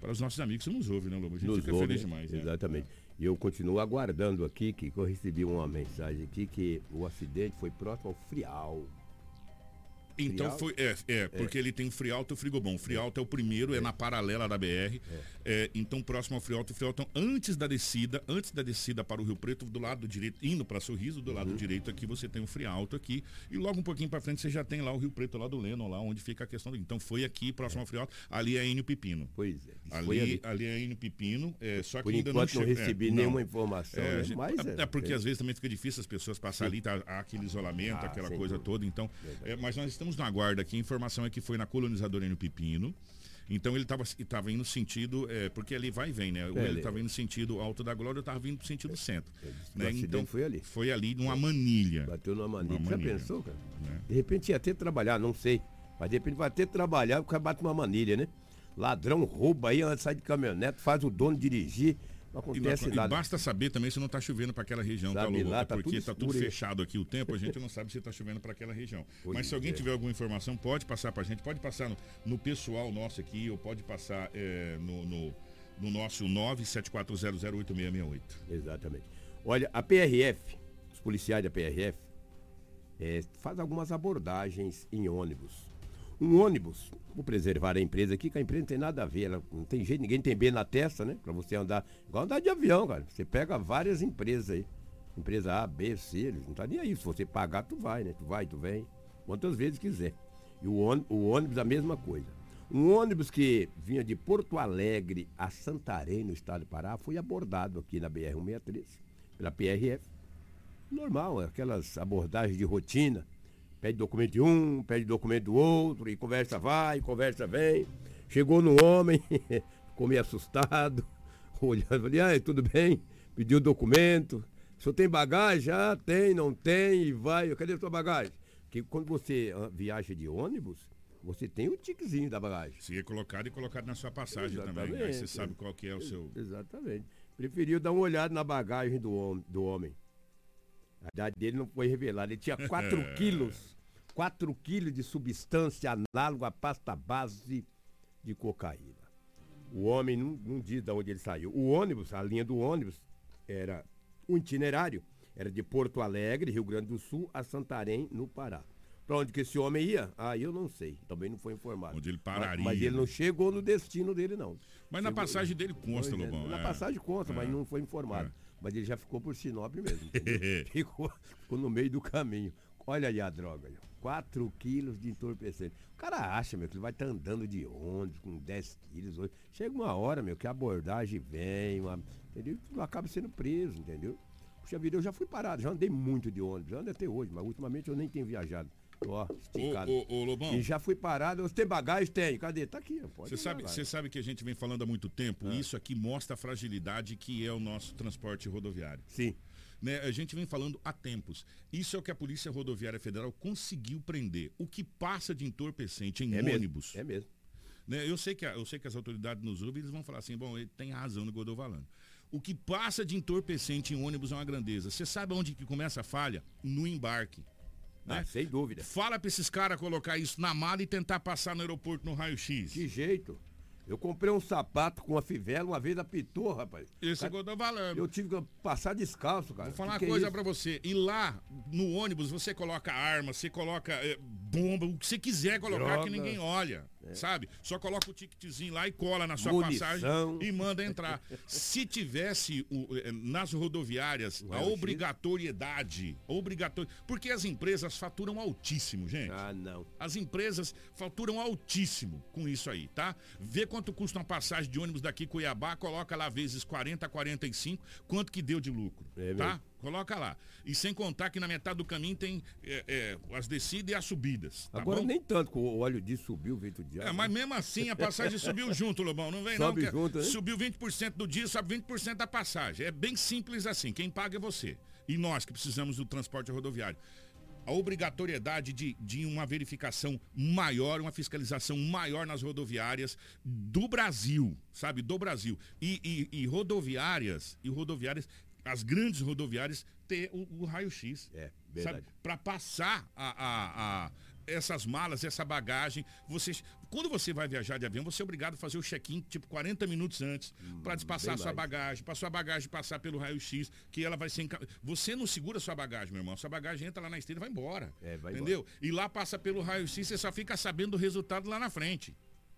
para os nossos amigos que nos ouvem, né, Lobo? A gente Nos fica ouve, feliz demais. né? Exatamente. E eu continuo aguardando aqui, que eu recebi uma mensagem aqui que o acidente foi próximo ao Frial. Então Frialto? foi. É, é, porque ele tem o Frialto e o Frigobom. O Frialto é o primeiro, é, na paralela da BR. É, então, próximo ao Frialto, o Frialto, antes da descida, antes da descida para o Rio Preto, do lado direito, indo para Sorriso, do Uhum. lado direito aqui você tem o Frialto aqui. E logo um pouquinho para frente você já tem lá o Rio Preto, lá do Leno, lá onde fica a questão do. Então foi aqui, próximo ao Frialto. Ali é Enio Pepino. Pois é. Ali, ali. ali. é Enio Pepino. É, só que Por ainda enquanto não é, recebi nenhuma informação, É, né? gente- Mas é, é, é porque é. às vezes também fica difícil as pessoas passarem ali, tá, há aquele isolamento, Ah, aquela coisa dúvida. toda. Então, é, mas nós estamos na guarda aqui. A informação é que foi na colonizadora no Pepino. Então ele estava indo sentido, é, porque ali vai e vem, né? É, ele estava indo sentido Alto da Glória, eu estava vindo sentido centro. né? acidente Então foi ali. Foi ali numa manilha. Bateu numa manilha. Uma Já manilha, pensou, cara? né? De repente ia que trabalhar, não sei. Mas de repente vai ter que trabalhar, o cara bate uma manilha, né? Ladrão rouba aí, sai de caminhonete, faz o dono dirigir, não E, acontece e nada. basta saber também se não está chovendo para aquela região, tá, Sabe Lobo? lá, É tá porque está tudo fechado aqui o tempo, a gente não sabe se está chovendo para aquela região. Pois Mas se alguém é. tiver alguma informação, pode passar para a gente, pode passar no, no pessoal nosso aqui, ou pode passar é, no, no, no nosso 974008668. Exatamente. Olha, a PRF, os policiais da PRF, é, faz algumas abordagens em ônibus. Um ônibus, vou preservar a empresa aqui, que a empresa não tem nada a ver, ela não tem jeito, ninguém tem B na testa, né? Pra você andar, igual andar de avião, cara. Você pega várias empresas aí. Empresa A, B, C, eles não tá nem aí. Se você pagar, tu vai, né? Tu vai, tu vem, quantas vezes quiser. E o ônibus, o ônibus a mesma coisa. Um ônibus que vinha de Porto Alegre a Santarém, no estado do Pará, foi abordado aqui na BR-163, pela PRF. Normal, aquelas abordagens de rotina. Pede documento de um, pede documento do outro, e conversa vai, conversa vem. Chegou no homem, [LAUGHS] ficou meio assustado, [LAUGHS] olhando, falei, tudo bem? Pediu documento. O senhor tem bagagem? Ah, tem, não tem, e vai. Cadê a sua bagagem? Porque quando você ah, viaja de ônibus, você tem o tiquezinho da bagagem. Se é colocado e colocado na sua passagem também. Aí Exatamente. você sabe qual que é o seu. Exatamente. Preferiu dar uma olhada na bagagem do, hom- do homem. A idade dele não foi revelada. Ele tinha 4 [LAUGHS] quilos. 4 quilos de substância análoga à pasta base de cocaína. O homem não, não diz de onde ele saiu. O ônibus, a linha do ônibus, era o itinerário. Era de Porto Alegre, Rio Grande do Sul, a Santarém, no Pará. Para onde que esse homem ia? Ah, eu não sei. Também não foi informado. Onde ele Mas- pararia, Mas, ele né? não chegou no destino dele, não. Mas na Chegou- passagem dele consta, Pois é, Lobão. Na é. passagem consta, mas É. não foi informado. Mas ele já ficou por Sinop mesmo. [LAUGHS] ficou, ficou no meio do caminho. Olha aí a droga. 4 quilos de entorpecente. O cara acha, meu, que ele vai estar andando de ônibus com 10 quilos. hoje. Chega uma hora, meu, que a abordagem vem, uma, entendeu? Tu acaba sendo preso, entendeu? Puxa vida, eu já fui parado, já andei muito de ônibus, já ando até hoje, mas ultimamente eu nem tenho viajado. Ó, esticado. Ô, ô, ô, Lobão. E já fui parado, tem bagagem? Tem. Cadê? Tá aqui, Você sabe, você sabe que a gente vem falando há muito tempo, Ah. isso aqui mostra a fragilidade que é o nosso transporte rodoviário. Sim. Né? A gente vem falando há tempos. Isso é o que a Polícia Rodoviária Federal conseguiu prender. O que passa de entorpecente em É mesmo, ônibus. É mesmo. Né? Eu, sei que, a- eu sei que as autoridades nos ouvem, eles vão falar assim, bom, ele tem razão no falando. O que passa de entorpecente em ônibus é uma grandeza. Você sabe onde que começa a falha? No embarque. né? Ah, sem dúvida. Fala pra esses caras colocar isso na mala e tentar passar no aeroporto no raio-x. Que jeito. Eu comprei um sapato com a fivela, uma vez apitou, rapaz. Isso é que eu tô falando. Eu tive que passar descalço, cara. Vou falar Que uma que é coisa isso? pra você. E lá, no ônibus, você coloca arma, você coloca é, bomba, o que você quiser colocar Droga. que ninguém olha, É. sabe? Só coloca o ticketzinho lá e cola na sua Munição. passagem e manda entrar. Se tivesse o- eh, nas rodoviárias a obrigatoriedade, obrigator... porque as empresas faturam altíssimo, gente. Ah, não. As empresas faturam altíssimo com isso aí, tá? Vê quanto custa uma passagem de ônibus daqui Cuiabá, coloca lá vezes 40, 45, quanto que deu de lucro, É tá? mesmo. Coloca lá. E sem contar que na metade do caminho tem é, é, as descidas e as subidas, tá Agora bom? nem tanto, que o óleo de subiu, veio tudo É, mas mesmo assim a passagem subiu [LAUGHS] junto, Lobão. Não vem Sobe não. que junto, né? Subiu 20% do dia, sobe 20% da passagem. É bem simples assim. Quem paga é você. E nós que precisamos do transporte rodoviário. A obrigatoriedade de, de uma verificação maior, uma fiscalização maior nas rodoviárias do Brasil, sabe? Do Brasil. E, e- e rodoviárias, e rodoviárias, as grandes rodoviárias, ter o, o raio-x. É, verdade. Para passar a, a- a- essas malas, essa bagagem. Vocês, quando você vai viajar de avião, você é obrigado a fazer o check-in tipo 40 minutos antes para despassar Hum, bem a sua mais. bagagem, para sua bagagem passar pelo raio-x, que ela vai ser enca... Você não segura sua bagagem, meu irmão. Sua bagagem entra lá na esteira e vai embora. É, vai entendeu? E lá passa pelo raio-x, você só fica sabendo o resultado lá na frente.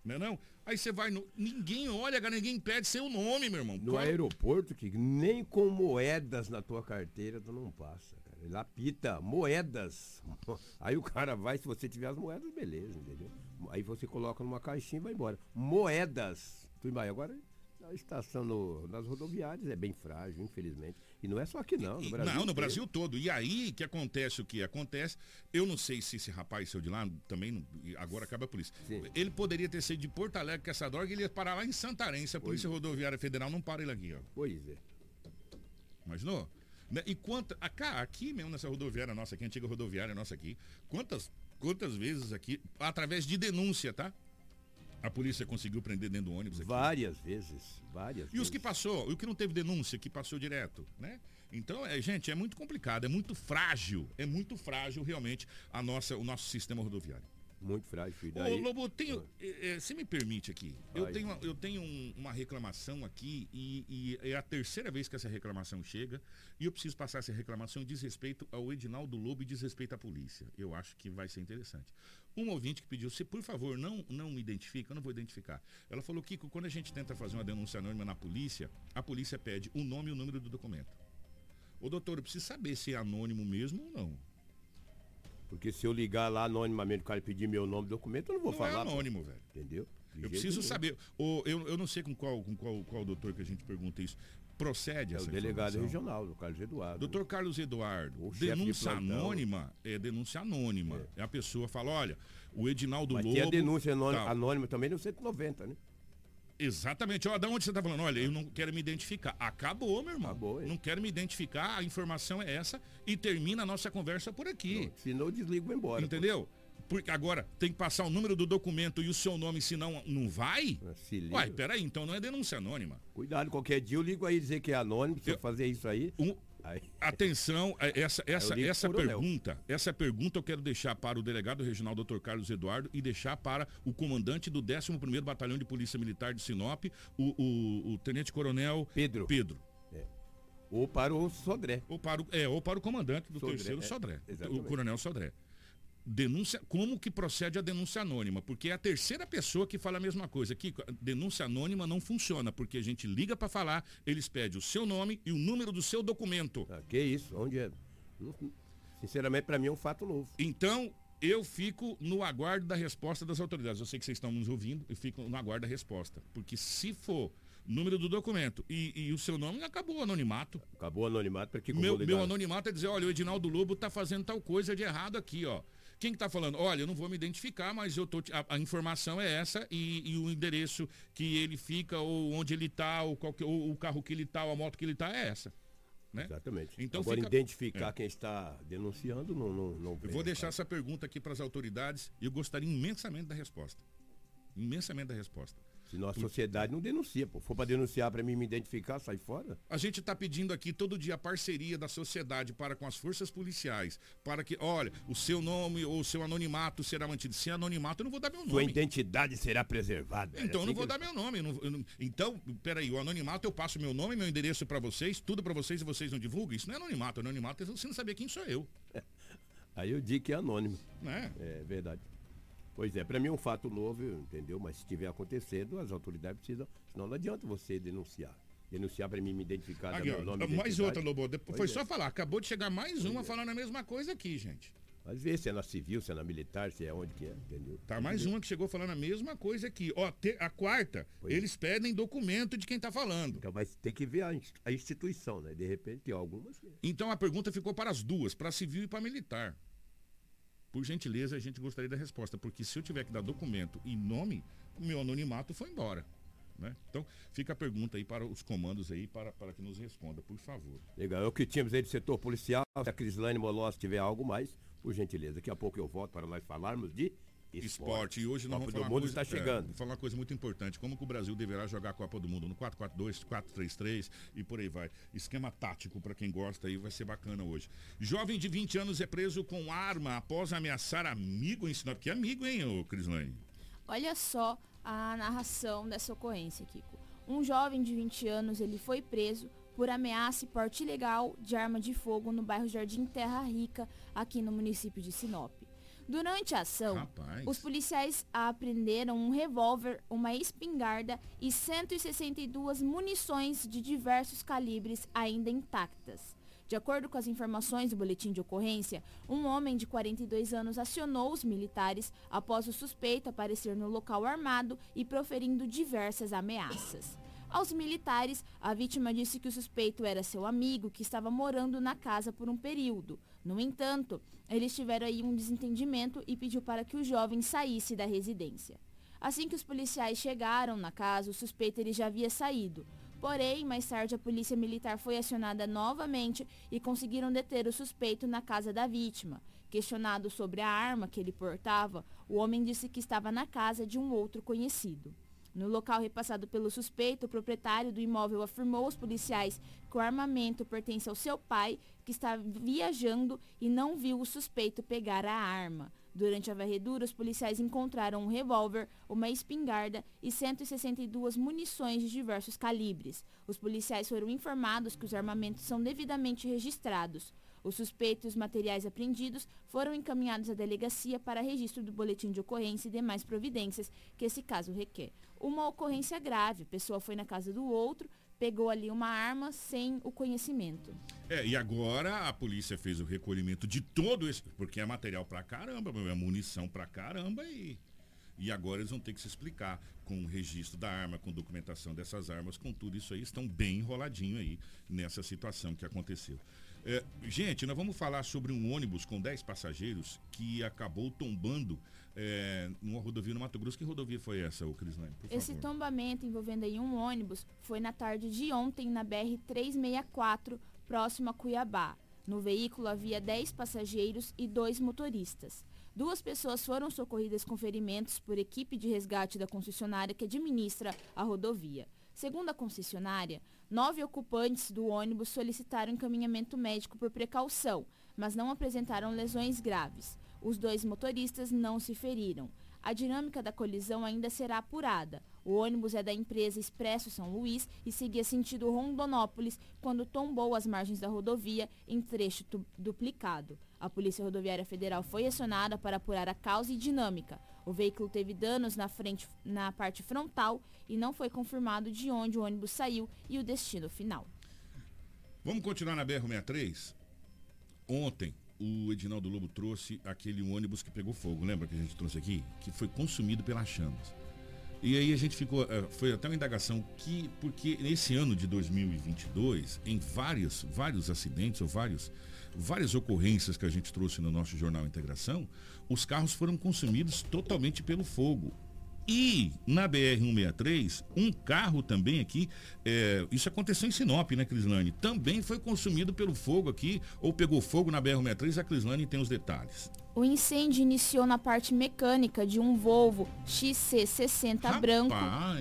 Não é não? Aí você vai no. Ninguém olha, cara, ninguém pede seu nome, meu irmão. No Cola- aeroporto, que nem com moedas na tua carteira tu não passa, cara. Ele apita moedas. [LAUGHS] Aí o cara vai, se você tiver as moedas, beleza, entendeu? Aí você coloca numa caixinha e vai embora. Moedas. Tu vai agora a estação no- nas rodoviárias é bem frágil, infelizmente. E não é só aqui não, no Brasil. não, no inteiro. Brasil todo. E aí que acontece o que acontece. Eu não sei se esse rapaz saiu de lá, também, não- agora acaba a polícia. Ele poderia ter sido de Porto Alegre com essa droga e ele ia parar lá em Santarém. Se a Polícia Rodoviária Federal não para ele aqui, ó. Pois é. Imaginou? Né? E quanta. ah, cá, aqui mesmo nessa rodoviária nossa aqui, antiga rodoviária nossa aqui, quantas, quantas vezes aqui, através de denúncia, tá? A polícia conseguiu prender dentro do ônibus aqui. Várias vezes, várias E os que passou, e o que não teve denúncia, que passou direto, né? Então, é, gente, é muito complicado, é muito frágil, é muito frágil realmente a nossa, o nosso sistema rodoviário. Muito frágil. Ô, daí, Lobo, tenho, é, é, você me permite aqui? Eu Vai. tenho, eu tenho um- uma reclamação aqui e, e é a terceira vez que essa reclamação chega e eu preciso passar essa reclamação diz respeito ao Edinaldo Lobo e diz respeito à polícia. Eu acho que vai ser interessante. Um ouvinte que pediu, se por favor não, não me identifica, eu não vou identificar. Ela falou, Kiko, quando a gente tenta fazer uma denúncia anônima na polícia, a polícia pede o nome e o número do documento. Ô doutor, eu preciso saber se é anônimo mesmo ou não. Porque se eu ligar lá anonimamente, o cara pedir meu nome e documento, eu não vou Não falar. é anônimo, velho. Entendeu? De Eu preciso nenhum. saber. Ô, eu, eu não sei com qual, com qual, qual doutor que a gente pergunta isso. Procede É o essa delegado informação? regional, o Carlos Eduardo. Doutor Carlos Eduardo, de denúncia plantão. anônima é denúncia anônima. É. a pessoa fala, olha, o Edinaldo Mas Lobo... tem a denúncia anônima, tal. anônima também no 190, né? Exatamente. Ó, da onde você tá falando? Olha, eu não quero me identificar. Acabou, meu irmão. Acabou, hein? Não quero me identificar, a informação é essa e termina a nossa conversa por aqui. Senão eu desligo e embora. Entendeu? Porque agora tem que passar o número do documento e o seu nome, senão não vai? Se liga. Uai, peraí, então não é denúncia anônima. Cuidado, qualquer dia eu ligo aí dizer que é anônimo, se eu fazer isso aí. aí Atenção, é, essa, essa, essa pergunta, essa pergunta eu quero deixar para o delegado regional Dr. Carlos Eduardo e deixar para o comandante do 11º Batalhão de Polícia Militar de Sinop, o, o- o Tenente Coronel Pedro. Pedro. Ou para o Sodré. Ou para o, é, ou para o comandante do Sodré, terceiro é, Sodré, o. Coronel Sodré. Denúncia, como que procede a denúncia anônima? Porque é a terceira pessoa que fala a mesma coisa. Aqui, denúncia anônima não funciona, porque a gente liga para falar, eles pedem o seu nome e o número do seu documento. Ah, que isso? Onde é? Sinceramente, para mim é um fato novo. Então, eu fico no aguardo da resposta das autoridades. Eu sei que vocês estão nos ouvindo, eu fico no aguardo da resposta. Porque se for número do documento e, e o seu nome, acabou o anonimato. Acabou o anonimato, que que eu Meu, meu anonimato é dizer, olha, o Edinaldo Lobo tá fazendo tal coisa de errado aqui, ó. Quem que tá falando? Olha, eu não vou me identificar, mas eu tô, a, a informação é essa e, e o endereço que ele fica, ou onde ele tá, ou, ou o carro que ele tá, ou a moto que ele tá, é essa. Né? Exatamente. Então Agora, fica- identificar É. quem está denunciando, não. não, não Eu vou deixar essa pergunta aqui para as autoridades e eu gostaria imensamente da resposta. Imensamente da resposta. Senão a sociedade não denuncia, pô. For para denunciar para mim me identificar, sai fora. A gente está pedindo aqui todo dia a parceria da sociedade para com as forças policiais, para que, olha, o seu nome ou o seu anonimato será mantido. Se é anonimato, eu não vou dar meu Sua nome. identidade será preservada. Então eu É não assim vou que- dar meu nome. eu não- eu não- então, peraí, o anonimato eu passo meu nome, meu endereço para vocês, tudo para vocês e vocês não divulgam? Isso não é anonimato. Anonimato é você não saber quem sou eu. [LAUGHS] Aí eu digo que é anônimo. É. É verdade. Pois é, para mim é um fato novo, entendeu? Mas se estiver acontecendo, as autoridades precisam. Senão não adianta você denunciar. Denunciar para mim me identificar, Aqui, ó, nome. mais outra, Lobo. Depois, Pois foi é. só falar. Acabou de chegar mais Pois uma é. falando a mesma coisa aqui, gente. Mas vê se é na civil, se é na militar, se é onde que é, entendeu? Tá mais uma que chegou falando a mesma coisa aqui. Ó, te- a quarta, Pois é. eles pedem documento de quem tá falando. Então, mas tem que ver a, a instituição, né? De repente tem algumas. Então a pergunta ficou para as duas, para civil e para militar. Por gentileza, a gente gostaria da resposta, porque se eu tiver que dar documento e nome, o meu anonimato foi embora. Né? Então, fica a pergunta aí para os comandos aí, para, para que nos responda, por favor. Legal, é o que tínhamos aí do setor policial. Se a Crislane Molós tiver algo mais, por gentileza. Daqui a pouco eu volto para nós falarmos de esporte. Esporte. E hoje nós Copa vamos do falar Mundo uma coisa, está chegando. É, vou falar uma coisa muito importante. Como que o Brasil deverá jogar a Copa do Mundo? No 4-4-2, 4-3-3 e por aí vai. Esquema tático para quem gosta aí vai ser bacana hoje. Jovem de 20 anos é preso com arma após ameaçar amigo em Sinop. Que amigo, hein, ô Crislane? Olha só a narração dessa ocorrência, Kiko. Um jovem de 20 anos, ele foi preso por ameaça e porte ilegal de arma de fogo no bairro Jardim Terra Rica, aqui no município de Sinop. Durante a ação, Rapaz. os policiais apreenderam um revólver, uma espingarda e 162 munições de diversos calibres ainda intactas. De acordo com as informações do boletim de ocorrência, um homem de 42 anos acionou os militares após o suspeito aparecer no local armado e proferindo diversas ameaças. Aos militares, a vítima disse que o suspeito era seu amigo que estava morando na casa por um período. No entanto, eles tiveram aí um desentendimento e pediu para que o jovem saísse da residência. Assim que os policiais chegaram na casa, o suspeito ele já havia saído. Porém, mais tarde a polícia militar foi acionada novamente e conseguiram deter o suspeito na casa da vítima. Questionado sobre a arma que ele portava, o homem disse que estava na casa de um outro conhecido. No local repassado pelo suspeito, o proprietário do imóvel afirmou aos policiais que o armamento pertence ao seu pai, que está viajando e não viu o suspeito pegar a arma. Durante a varredura, os policiais encontraram um revólver, uma espingarda e 162 munições de diversos calibres. Os policiais foram informados que os armamentos são devidamente registrados. Os suspeitos e os materiais apreendidos foram encaminhados à delegacia para registro do boletim de ocorrência e demais providências que esse caso requer. Uma ocorrência grave, pessoa foi na casa do outro, pegou ali uma arma sem o conhecimento. É, e agora a polícia fez o recolhimento de todo esse. Porque é material pra caramba, é munição pra caramba e. E agora eles vão ter que se explicar com o registro da arma, com documentação dessas armas, com tudo isso aí, estão bem enroladinho aí nessa situação que aconteceu. É, gente, nós vamos falar sobre um ônibus com 10 passageiros que acabou tombando é, numa rodovia no Mato Grosso. Que rodovia foi essa, ô Crislane? Por Esse favor. tombamento envolvendo aí um ônibus foi na tarde de ontem na BR 364, próximo a Cuiabá. No veículo havia 10 passageiros e dois motoristas. Duas pessoas foram socorridas com ferimentos por equipe de resgate da concessionária que administra a rodovia. Segundo a concessionária, nove ocupantes do ônibus solicitaram encaminhamento médico por precaução, mas não apresentaram lesões graves. Os dois motoristas não se feriram. A dinâmica da colisão ainda será apurada. O ônibus é da empresa Expresso São Luís e seguia sentido Rondonópolis quando tombou às margens da rodovia em trecho duplicado. A Polícia Rodoviária Federal foi acionada para apurar a causa e dinâmica. O veículo teve danos na, frente, na parte frontal e não foi confirmado de onde o ônibus saiu e o destino final. Vamos continuar na BR-63? Ontem, o Edinaldo Lobo trouxe aquele ônibus que pegou fogo, lembra que a gente trouxe aqui? Que foi consumido pelas chamas. E aí a gente ficou, eh, foi até uma indagação que, porque nesse ano de 2022, em vários, vários acidentes ou vários, várias ocorrências que a gente trouxe no nosso jornal Integração, os carros foram consumidos totalmente pelo fogo. E na BR-163, um carro também aqui, é, isso aconteceu em Sinop, né, Crislane? Também foi consumido pelo fogo aqui, ou pegou fogo na BR-163, a Crislane tem os detalhes. O incêndio iniciou na parte mecânica de um Volvo XC60 branco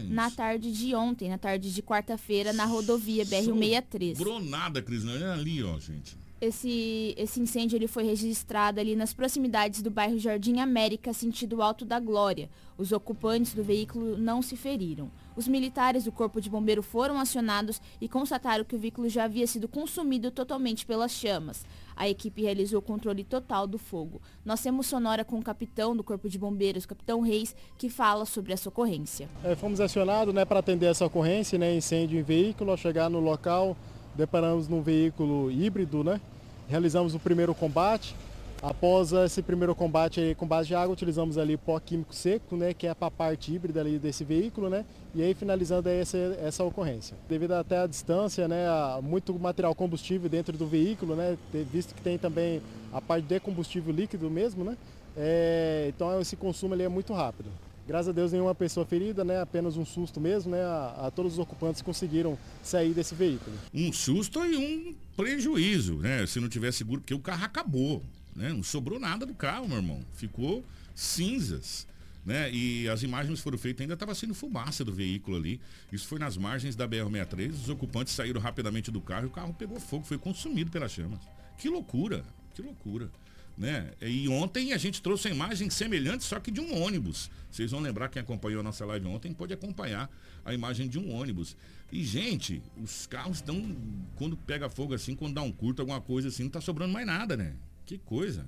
na tarde de ontem, na tarde de quarta-feira, na rodovia BR-163. Bronada, Crislane, é ali, ó, gente. Esse, esse incêndio ele foi registrado ali nas proximidades do bairro Jardim América, sentido Alto da Glória. Os ocupantes do veículo não se feriram. Os militares do Corpo de Bombeiro foram acionados e constataram que o veículo já havia sido consumido totalmente pelas chamas. A equipe realizou o controle total do fogo. Nós temos sonora com o capitão do Corpo de Bombeiros, capitão Reis, que fala sobre essa ocorrência. É, fomos acionados né, para atender essa ocorrência, né, incêndio em veículo. Ao chegar no local, deparamos num veículo híbrido, né? Realizamos o primeiro combate. Após esse primeiro combate com base de água, utilizamos ali pó químico seco, né, que é a parte híbrida ali desse veículo, né, e aí finalizando essa, essa ocorrência. Devido até à distância, né, muito material combustível dentro do veículo, né, visto que tem também a parte de combustível líquido mesmo, né, é, então esse consumo ali é muito rápido. Graças a Deus nenhuma pessoa ferida, né? Apenas um susto mesmo, né? A, a, todos os ocupantes conseguiram sair desse veículo. Um susto e um prejuízo, né? Se não tiver seguro, porque o carro acabou, né? Não sobrou nada do carro, meu irmão. Ficou cinzas. Né? E as imagens foram feitas, ainda estava sendo fumaça do veículo ali. Isso foi nas margens da BR-63. Os ocupantes saíram rapidamente do carro e o carro pegou fogo, foi consumido pelas chamas. Que loucura, que loucura. Né? E ontem a gente trouxe a imagem semelhante, só que de um ônibus. Vocês vão lembrar, quem acompanhou a nossa live ontem pode acompanhar a imagem de um ônibus. E, gente, os carros estão. Quando pega fogo assim, quando dá um curto, alguma coisa assim, não está sobrando mais nada, né? Que coisa.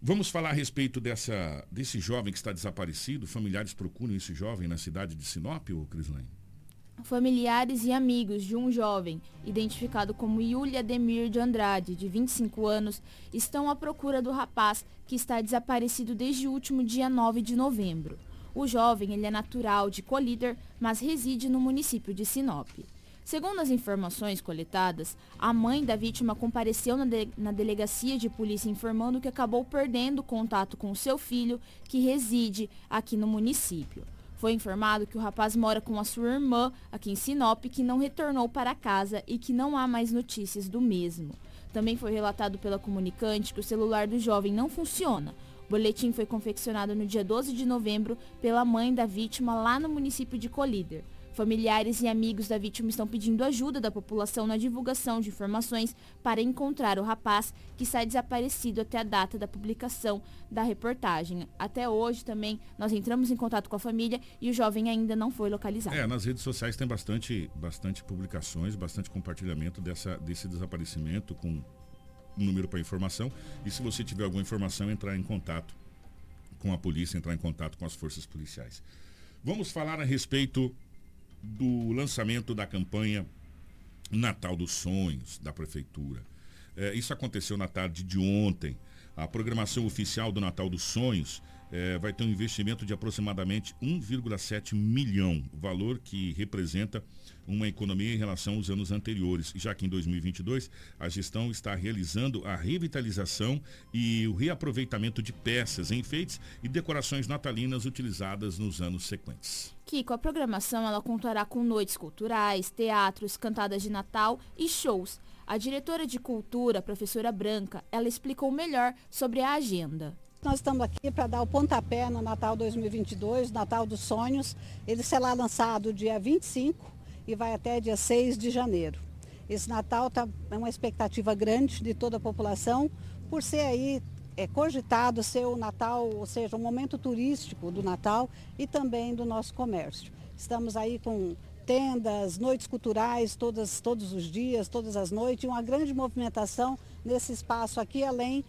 Vamos falar a respeito dessa, desse jovem que está desaparecido. Familiares procuram esse jovem na cidade de Sinop, ou Crislane? Familiares e amigos de um jovem, identificado como Yulia Demir de Andrade, de 25 anos, estão à procura do rapaz que está desaparecido desde o último dia 9 de novembro. O jovem ele é natural de Colíder, mas reside no município de Sinop. Segundo as informações coletadas, a mãe da vítima compareceu na, de, na, delegacia de polícia informando que acabou perdendo contato com seu filho, que reside aqui no município. Foi informado que o rapaz mora com a sua irmã aqui em Sinop, que não retornou para casa e que não há mais notícias do mesmo. Também foi relatado pela comunicante que o celular do jovem não funciona. O boletim foi confeccionado no dia 12 de novembro pela mãe da vítima lá no município de Colíder. Familiares e amigos da vítima estão pedindo ajuda da população na divulgação de informações para encontrar o rapaz que está desaparecido até a data da publicação da reportagem. Até hoje também nós entramos em contato com a família e o jovem ainda não foi localizado. É, nas redes sociais tem bastante, bastante publicações, bastante compartilhamento dessa, desse desaparecimento com um número para informação. E se você tiver alguma informação, entrar em contato com a polícia, entrar em contato com as forças policiais. Vamos falar a respeito do lançamento da campanha Natal dos Sonhos da Prefeitura. É, isso aconteceu na tarde de ontem. A programação oficial do Natal dos Sonhos é, vai ter um investimento de aproximadamente 1,7 milhão, valor que representa uma economia em relação aos anos anteriores, já que em 2022 a gestão está realizando a revitalização e o reaproveitamento de peças, enfeites e decorações natalinas utilizadas nos anos sequentes. Kiko, a programação ela contará com noites culturais, teatros, cantadas de Natal e shows. A diretora de cultura, professora Branca, ela explicou melhor sobre a agenda. Nós estamos aqui para dar o pontapé no Natal 2022, Natal dos Sonhos. Ele será lançado dia 25 e vai até dia 6 de janeiro. Esse Natal tá, é uma expectativa grande de toda a população, por ser aí é, cogitado ser o Natal, ou seja, um momento turístico do Natal e também do nosso comércio. Estamos aí com tendas, noites culturais todas, todos os dias, todas as noites, uma grande movimentação nesse espaço aqui, além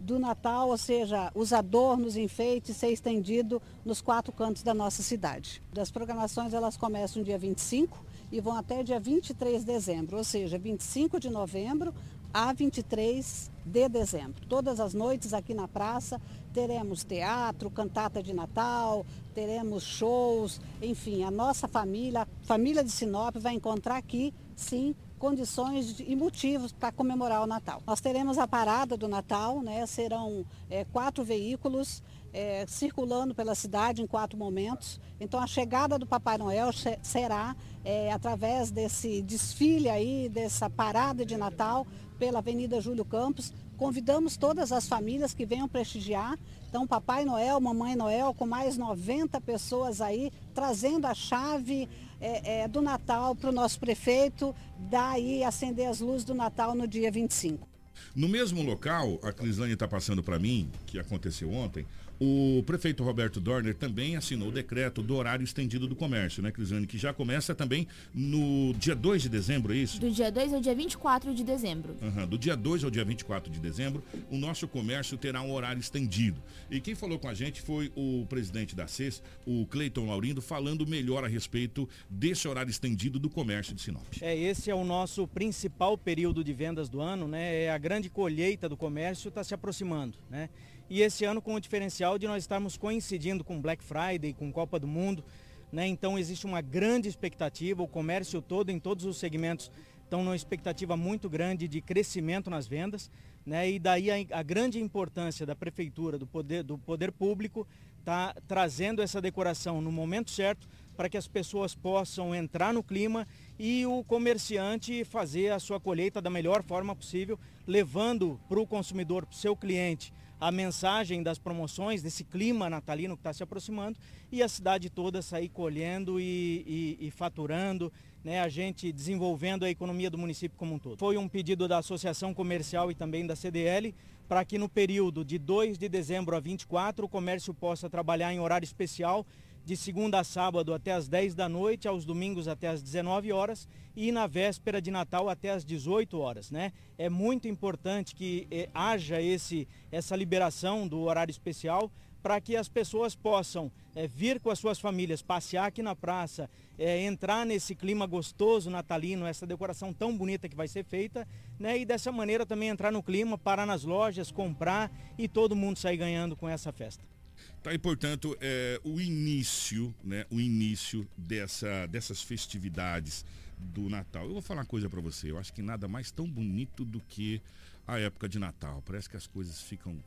do Natal, ou seja, os adornos, enfeites, ser estendido nos quatro cantos da nossa cidade. As programações elas começam dia 25 e vão até dia 23 de dezembro, ou seja, 25 de novembro a 23 de dezembro. Todas as noites aqui na praça teremos teatro, cantata de Natal, teremos shows, enfim, a nossa família, a família de Sinop vai encontrar aqui, sim, condições e motivos para comemorar o Natal. Nós teremos a parada do Natal, né? serão é, quatro veículos é, circulando pela cidade em quatro momentos. Então a chegada do Papai Noel será é, através desse desfile aí, dessa parada de Natal pela Avenida Júlio Campos, Convidamos todas as famílias que venham prestigiar. Então, Papai Noel, Mamãe Noel, com mais 90 pessoas aí, trazendo a chave é, é, do Natal para o nosso prefeito, daí acender as luzes do Natal no dia 25. No mesmo local, a Crislane está passando para mim, que aconteceu ontem, o prefeito Roberto Dorner também assinou o decreto do horário estendido do comércio, né, Crislane? Que já começa também no dia 2 de dezembro, é isso? Do dia 2 ao dia 24 de dezembro. Uhum. Do dia 2 ao dia 24 de dezembro, o nosso comércio terá um horário estendido. E quem falou com a gente foi o presidente da CES, o Cleiton Laurindo, falando melhor a respeito desse horário estendido do comércio de Sinop. É, esse é o nosso principal período de vendas do ano, né? É a grande colheita do comércio está se aproximando, né? E esse ano com o diferencial de nós estarmos coincidindo com Black Friday, com Copa do Mundo, né? Então existe uma grande expectativa, o comércio todo em todos os segmentos estão numa expectativa muito grande de crescimento nas vendas, né? E daí a, a grande importância da prefeitura, do poder, do poder público, tá trazendo essa decoração no momento certo para que as pessoas possam entrar no clima e o comerciante fazer a sua colheita da melhor forma possível, levando para o consumidor, para o seu cliente, a mensagem das promoções, desse clima natalino que está se aproximando e a cidade toda sair colhendo e, e, e, faturando, né, a gente desenvolvendo a economia do município como um todo. Foi um pedido da Associação Comercial e também da CDL para que no período de 2 de dezembro a 24 o comércio possa trabalhar em horário especial de segunda a sábado até as 10 da noite, aos domingos até as 19 horas e na véspera de Natal até as 18 horas, né? É muito importante que eh, haja esse, essa liberação do horário especial para que as pessoas possam eh, vir com as suas famílias, passear aqui na praça, eh, entrar nesse clima gostoso natalino, essa decoração tão bonita que vai ser feita, né? E dessa maneira também entrar no clima, parar nas lojas, comprar e todo mundo sair ganhando com essa festa. Tá aí, portanto, é, o início, né? O início dessa, dessas festividades do Natal. Eu vou falar uma coisa para você. Eu acho que nada mais tão bonito do que a época de Natal. Parece que as coisas ficam,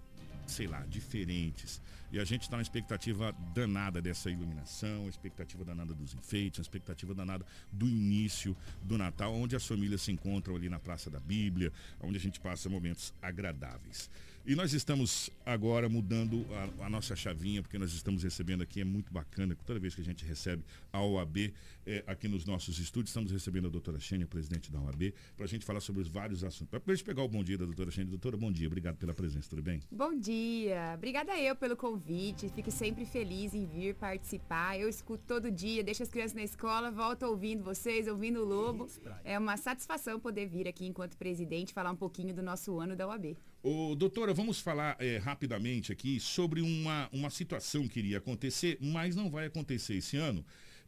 sei lá, diferentes. E a gente está na expectativa danada dessa iluminação, expectativa danada dos enfeites, a expectativa danada do início do Natal, onde as famílias se encontram ali na Praça da Bíblia, onde a gente passa momentos agradáveis. E nós estamos agora mudando a, a, nossa chavinha, porque nós estamos recebendo aqui, é muito bacana, toda vez que a gente recebe a OAB é, aqui nos nossos estúdios, estamos recebendo a doutora Xênia, presidente da OAB, para a gente falar sobre os vários assuntos. Para a gente pegar o bom dia da doutora Xênia. Doutora, bom dia, obrigado pela presença, tudo bem? Bom dia, obrigada eu pelo convite, fico sempre feliz em vir participar. Eu escuto todo dia, deixo as crianças na escola, volto ouvindo vocês, ouvindo o Lobo. É uma satisfação poder vir aqui enquanto presidente falar um pouquinho do nosso ano da OAB. Ô, doutora, vamos falar é, rapidamente aqui sobre uma, uma situação que iria acontecer, mas não vai acontecer esse ano,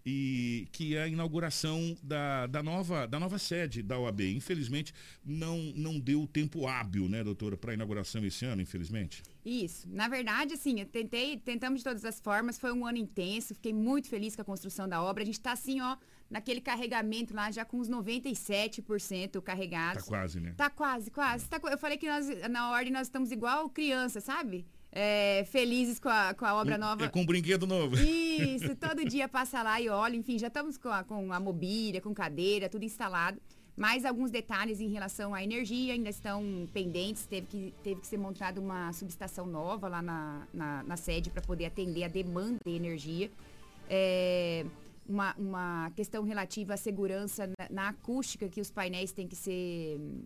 e que é a inauguração da, da, nova, da nova sede da OAB. Infelizmente, não, não deu tempo hábil, né, doutora, para a inauguração esse ano, infelizmente? Isso. Na verdade, assim, eu tentei, tentamos de todas as formas, foi um ano intenso, fiquei muito feliz com a construção da obra. A gente está assim, ó, naquele carregamento lá, já com uns 97% carregados. Tá quase, né? Tá quase, quase. Tá, eu falei que nós, na ordem, nós estamos igual criança, sabe? É, felizes com a, com a obra nova. É com um brinquedo novo. Isso, [LAUGHS] todo dia passa lá e olha, enfim, já estamos com a, com a mobília, com cadeira, tudo instalado. Mas alguns detalhes em relação à energia ainda estão pendentes. Teve que, teve que ser montada uma subestação nova lá na, na, na sede para poder atender a demanda de energia. É, uma, uma questão relativa à segurança na, na acústica, que os painéis têm que ser hum,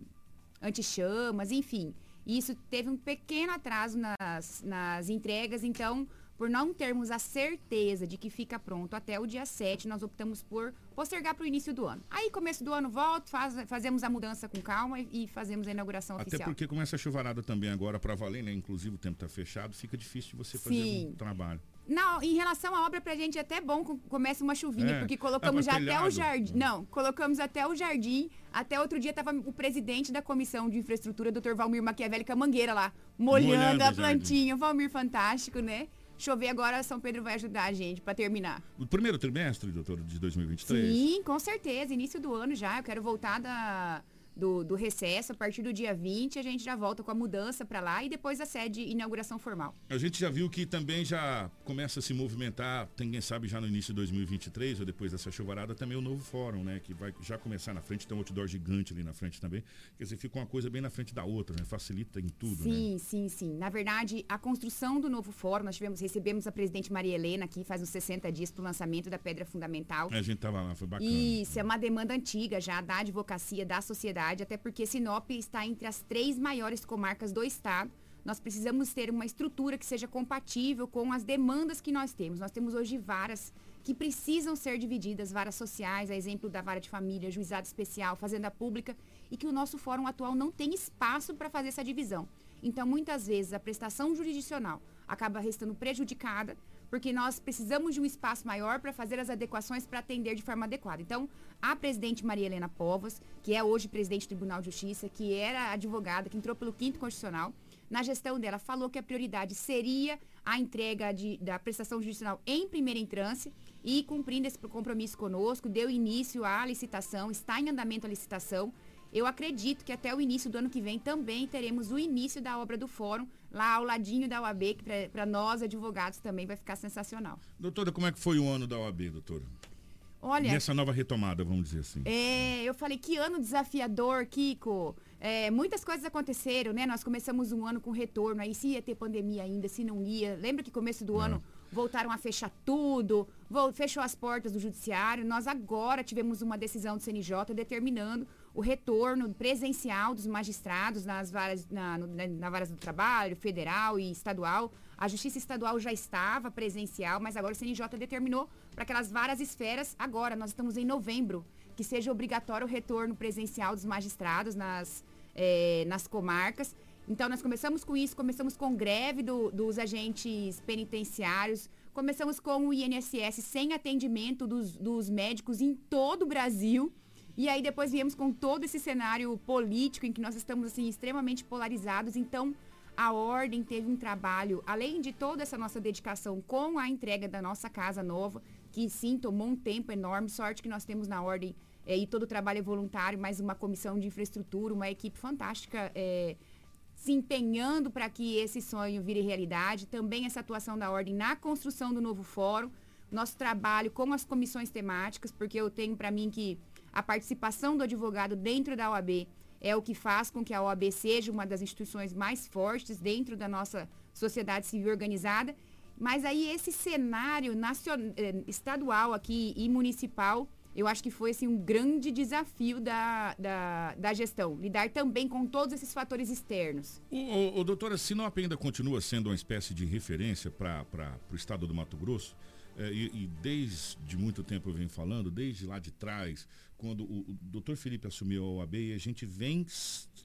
anti-chamas, enfim. Isso teve um pequeno atraso nas, nas entregas, então, por não termos a certeza de que fica pronto até o dia 7, nós optamos por postergar para o início do ano. Aí, começo do ano, volta, faz, fazemos a mudança com calma e, e fazemos a inauguração Até oficial. Até porque começa a chuvarada também agora para valer, né? Inclusive o tempo está fechado, fica difícil de você fazer Sim. um trabalho. Não, em relação à obra, pra gente é até bom que comece uma chuvinha, é, porque colocamos é já telhado. até o jardim. Não, colocamos até o jardim. Até outro dia tava o presidente da comissão de infraestrutura, Dr. Valmir Maquiavelli, com a mangueira lá, molhando, molhando a plantinha. Valmir fantástico, né? Chover agora, São Pedro vai ajudar a gente para terminar. O primeiro trimestre, doutor, de 2023? Sim, com certeza. Início do ano já. Eu quero voltar da do, do recesso. A partir do dia 20, a gente já volta com a mudança para lá e depois a sede inauguração formal. A gente já viu que também já começa a se movimentar, tem quem sabe já no início de 2023 ou depois dessa chuvarada, também o novo fórum, né? Que vai já começar na frente, tem um outdoor gigante ali na frente também. Quer dizer, fica uma coisa bem na frente da outra, né? Facilita em tudo, sim, né? Sim, sim, Na verdade, a construção do novo fórum, nós tivemos, recebemos a presidente Maria Helena aqui faz uns 60 dias para o lançamento da pedra fundamental. A gente tava lá, foi bacana. Isso, é uma demanda antiga já da advocacia, da sociedade, até porque Sinop está entre as três maiores comarcas do estado. Nós precisamos ter uma estrutura que seja compatível com as demandas que nós temos. Nós temos hoje varas que precisam ser divididas, varas sociais, a exemplo da vara de família, juizado especial, fazenda pública, e que o nosso fórum atual não tem espaço para fazer essa divisão. Então, muitas vezes, a prestação jurisdicional acaba restando prejudicada, porque nós precisamos de um espaço maior para fazer as adequações para atender de forma adequada. Então, a presidente Maria Helena Povas, que é hoje presidente do Tribunal de Justiça, que era advogada, que entrou pelo quinto constitucional, na gestão dela falou que a prioridade seria a entrega de, da prestação jurisdicional em primeira instância e cumprindo esse compromisso conosco, deu início à licitação, está em andamento a licitação. Eu acredito que até o início do ano que vem também teremos o início da obra do fórum, lá ao ladinho da UAB, que para nós advogados também vai ficar sensacional. Doutora, como é que foi o ano da OAB, doutora? Olha. Nessa nova retomada, vamos dizer assim. É, eu falei que ano desafiador, Kiko. É, muitas coisas aconteceram, né? Nós começamos um ano com retorno, aí se ia ter pandemia ainda, se não ia. Lembra que começo do Não. ano voltaram a fechar tudo, fechou as portas do judiciário. Nós agora tivemos uma decisão do CNJ determinando o retorno presencial dos magistrados nas varas, na, no- na, na varas do trabalho, federal e estadual. A justiça estadual já estava presencial, mas agora o CNJ determinou para aquelas várias esferas, agora, nós estamos em novembro, que seja obrigatório o retorno presencial dos magistrados nas, eh, nas comarcas. Então, nós começamos com isso, começamos com greve do- dos agentes penitenciários, começamos com o INSS sem atendimento dos, dos médicos em todo o Brasil. E aí depois viemos com todo esse cenário político em que nós estamos assim extremamente polarizados. Então, a ordem teve um trabalho, além de toda essa nossa dedicação com a entrega da nossa casa nova, que sim, tomou um tempo enorme, sorte que nós temos na ordem eh, e todo o trabalho é voluntário, mas uma comissão de infraestrutura, uma equipe fantástica eh, se empenhando para que esse sonho vire realidade. Também essa atuação da ordem na construção do novo fórum, nosso trabalho com as comissões temáticas, porque eu tenho para mim que a participação do advogado dentro da OAB é o que faz com que a OAB seja uma das instituições mais fortes dentro da nossa sociedade civil organizada. Mas aí esse cenário nacion- eh, estadual aqui e municipal, eu acho que foi assim, um grande desafio da, da, da gestão. Lidar também com todos esses fatores externos. O, o, o doutora, Sinop ainda continua sendo uma espécie de referência para o estado do Mato Grosso. É, e, e desde muito tempo eu venho falando, desde lá de trás, quando o, o doutor Felipe assumiu a OAB, e a gente vem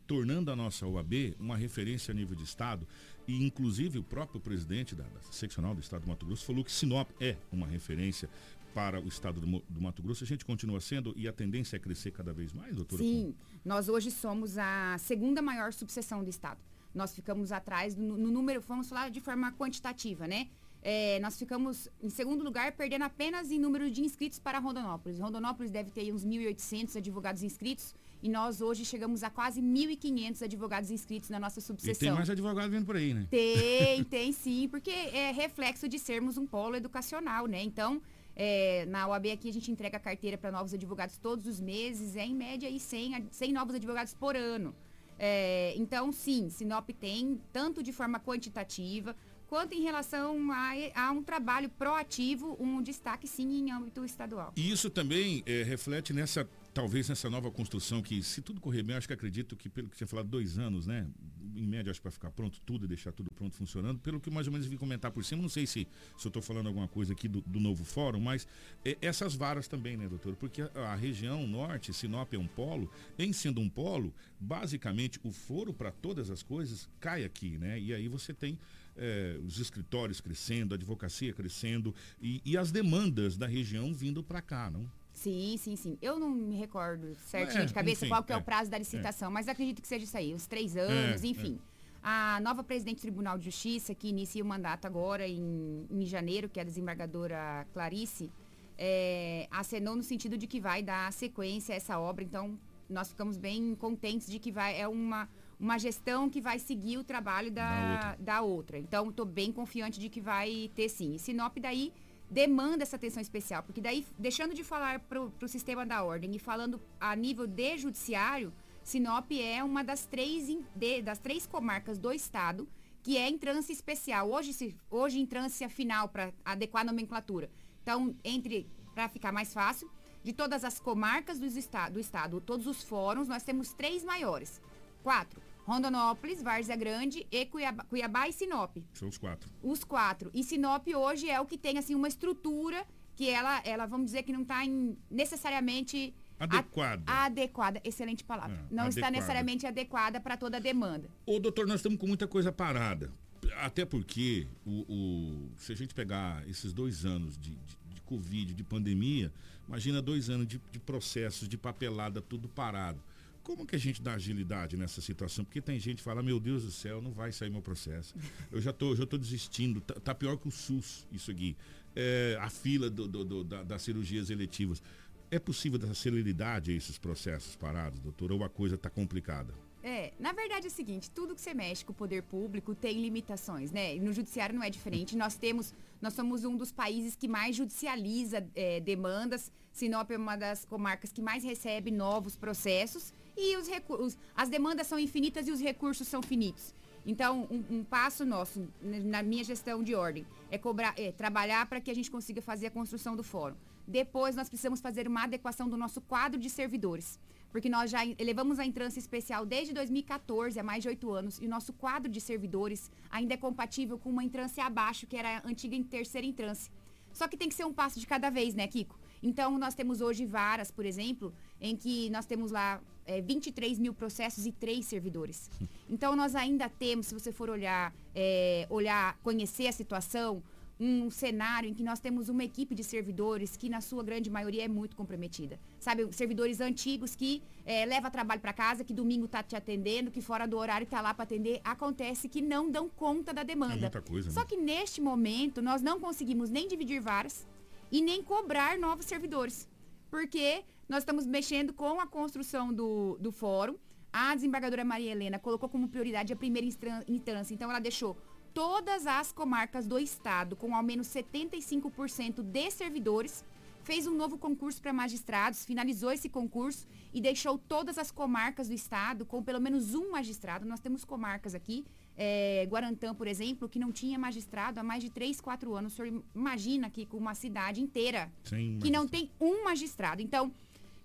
tornando a nossa OAB uma referência a nível de Estado. E inclusive o próprio presidente da, da seccional do Estado do Mato Grosso falou que Sinop é uma referência para o Estado do, do Mato Grosso. A gente continua sendo e a tendência é crescer cada vez mais, doutora? Sim, nós hoje somos a segunda maior subseção do Estado. Nós ficamos atrás no, no número, vamos falar de forma quantitativa, né? É, nós ficamos em segundo lugar, perdendo apenas em número de inscritos para Rondonópolis. Rondonópolis deve ter uns 1.800 advogados inscritos e nós hoje chegamos a quase 1.500 advogados inscritos na nossa E subseção. tem mais advogado vindo por aí, né? Tem, [LAUGHS] tem sim, porque é reflexo de sermos um polo educacional, né? Então, é, na OAB aqui a gente entrega a carteira para novos advogados todos os meses, é em média aí 100, a- 100 novos advogados por ano. É, então, sim, Sinop tem, tanto de forma quantitativa, quanto em relação a, a um trabalho proativo, um destaque sim em âmbito estadual. E isso também eh, reflete nessa, talvez nessa nova construção que, se tudo correr bem, acho que acredito que, pelo que você falado, dois anos, né? Em média, acho vai ficar pronto tudo e deixar tudo pronto funcionando. Pelo que mais ou menos vi comentar por cima, não sei se, se eu estou falando alguma coisa aqui do, do novo fórum, mas eh, essas varas também, né, doutor? Porque a, a região norte, Sinop é um polo, em sendo um polo, basicamente o foro para todas as coisas cai aqui, né? E aí você tem eh, os escritórios crescendo, a advocacia crescendo e, e as demandas da região vindo para cá, não? Sim, sim, sim. Eu não me recordo certinho É, de cabeça enfim, qual que é, é, o prazo da licitação, mas acredito que seja isso aí, uns três anos, É, enfim. A nova presidente do Tribunal de Justiça, que inicia o mandato agora em, em janeiro, que é a desembargadora Clarice, é, acenou no sentido de que vai dar sequência a essa obra. Então, nós ficamos bem contentes de que vai é uma uma gestão que vai seguir o trabalho da, Da outra. da outra. Então, estou bem confiante de que vai ter sim. E Sinop daí demanda essa atenção especial, porque daí, deixando de falar para o sistema da ordem e falando a nível de judiciário, Sinop é uma das três, de- das três comarcas do estado que é em trânsito especial. Hoje, se, hoje em trânsito final para adequar a nomenclatura. Então, entre para ficar mais fácil, de todas as comarcas do, esta, do estado, todos os fóruns, nós temos três maiores. Quatro. Rondonópolis, Várzea Grande e Cuiabá, Cuiabá e Sinop. São os quatro. Os quatro. E Sinop hoje é o que tem assim uma estrutura que ela, ela vamos dizer que não está necessariamente a- Adequada. adequada. Excelente palavra. É, não está adequada. necessariamente adequada para toda a demanda. Ô, doutor, nós estamos com muita coisa parada. Até porque, o, o- se a gente pegar esses dois anos de, de, de Covid, de pandemia, imagina dois anos de, de processos, de papelada, tudo parado. Como que a gente dá agilidade nessa situação? Porque tem gente que fala, meu Deus do céu, não vai sair meu processo. Eu já tô, já tô desistindo, tá, tá pior que o SUS, isso aqui. É, a fila do- do- do- da- das cirurgias eletivas. É possível dar celeridade a esses processos parados, doutor? Ou a coisa está complicada? É, na verdade é o seguinte, tudo que você mexe com o poder público tem limitações, né? No judiciário não é diferente. Nós temos, nós somos um dos países que mais judicializa é, demandas. Sinop é uma das comarcas que mais recebe novos processos e os recursos, as demandas são infinitas e os recursos são finitos. Então, um, um passo nosso na minha gestão de ordem é, cobrar, é trabalhar para que a gente consiga fazer a construção do fórum. Depois, nós precisamos fazer uma adequação do nosso quadro de servidores porque nós já elevamos a entrância especial desde 2014, há mais de oito anos, e o nosso quadro de servidores ainda é compatível com uma entrância abaixo, que era a antiga em terceira entrância. Só que tem que ser um passo de cada vez, né, Kiko? Então, nós temos hoje varas, por exemplo, em que nós temos lá é, 23 mil processos e três servidores. Então, nós ainda temos, se você for olhar, é, olhar, conhecer a situação, um cenário em que nós temos uma equipe de servidores que, na sua grande maioria, é muito comprometida. Sabe, servidores antigos que eh, leva trabalho para casa, que domingo tá te atendendo, que fora do horário tá lá para atender. Acontece que não dão conta da demanda. É muita coisa, Só né? que neste momento, nós não conseguimos nem dividir varas e nem cobrar novos servidores. Porque nós estamos mexendo com a construção do, do fórum. A desembargadora Maria Helena colocou como prioridade a primeira instância. Então, ela deixou todas as comarcas do estado com ao menos 75% de servidores, fez um novo concurso para magistrados, finalizou esse concurso e deixou todas as comarcas do estado com pelo menos um magistrado. Nós temos comarcas aqui, eh, Guarantã, por exemplo, que não tinha magistrado há mais de 3, 4 anos. O senhor imagina aqui com uma cidade inteira Sem que não tem um magistrado. Então,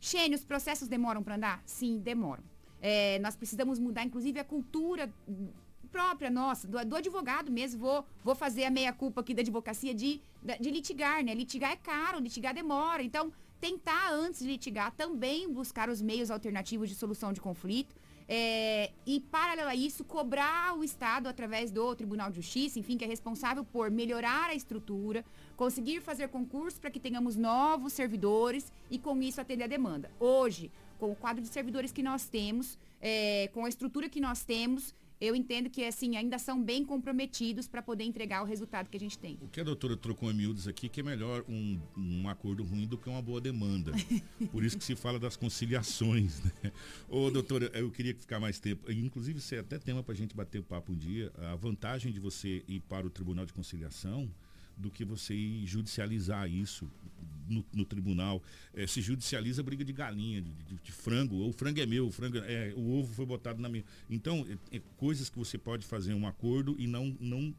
Xênio, os processos demoram para andar? Sim, demoram. É, nós precisamos mudar, inclusive, a cultura própria nossa, do, do advogado mesmo. Vou, vou fazer a meia-culpa aqui da advocacia de, de litigar, né? Litigar é caro, litigar demora. Então, tentar, antes de litigar, também buscar os meios alternativos de solução de conflito. É, e, paralelo a isso, cobrar o Estado através do Tribunal de Justiça, enfim, que é responsável por melhorar a estrutura, conseguir fazer concurso para que tenhamos novos servidores e, com isso, atender a demanda. Hoje, com o quadro de servidores que nós temos, é, com a estrutura que nós temos, eu entendo que, assim, ainda são bem comprometidos para poder entregar o resultado que a gente tem. O que a doutora trocou em miúdos aqui, que é melhor um, um acordo ruim do que uma boa demanda. [LAUGHS] Por isso que se fala das conciliações, né? Ô, doutora, eu queria ficar mais tempo. Inclusive, isso é até tema para a gente bater papo um dia. A vantagem de você ir para o Tribunal de Conciliação do que você ir judicializar isso no, no tribunal. Eh, se judicializa briga de galinha, de, de- de frango. O frango é meu, o, frango é, o ovo foi botado na minha. Então, é- é coisas que você pode fazer um acordo e não, não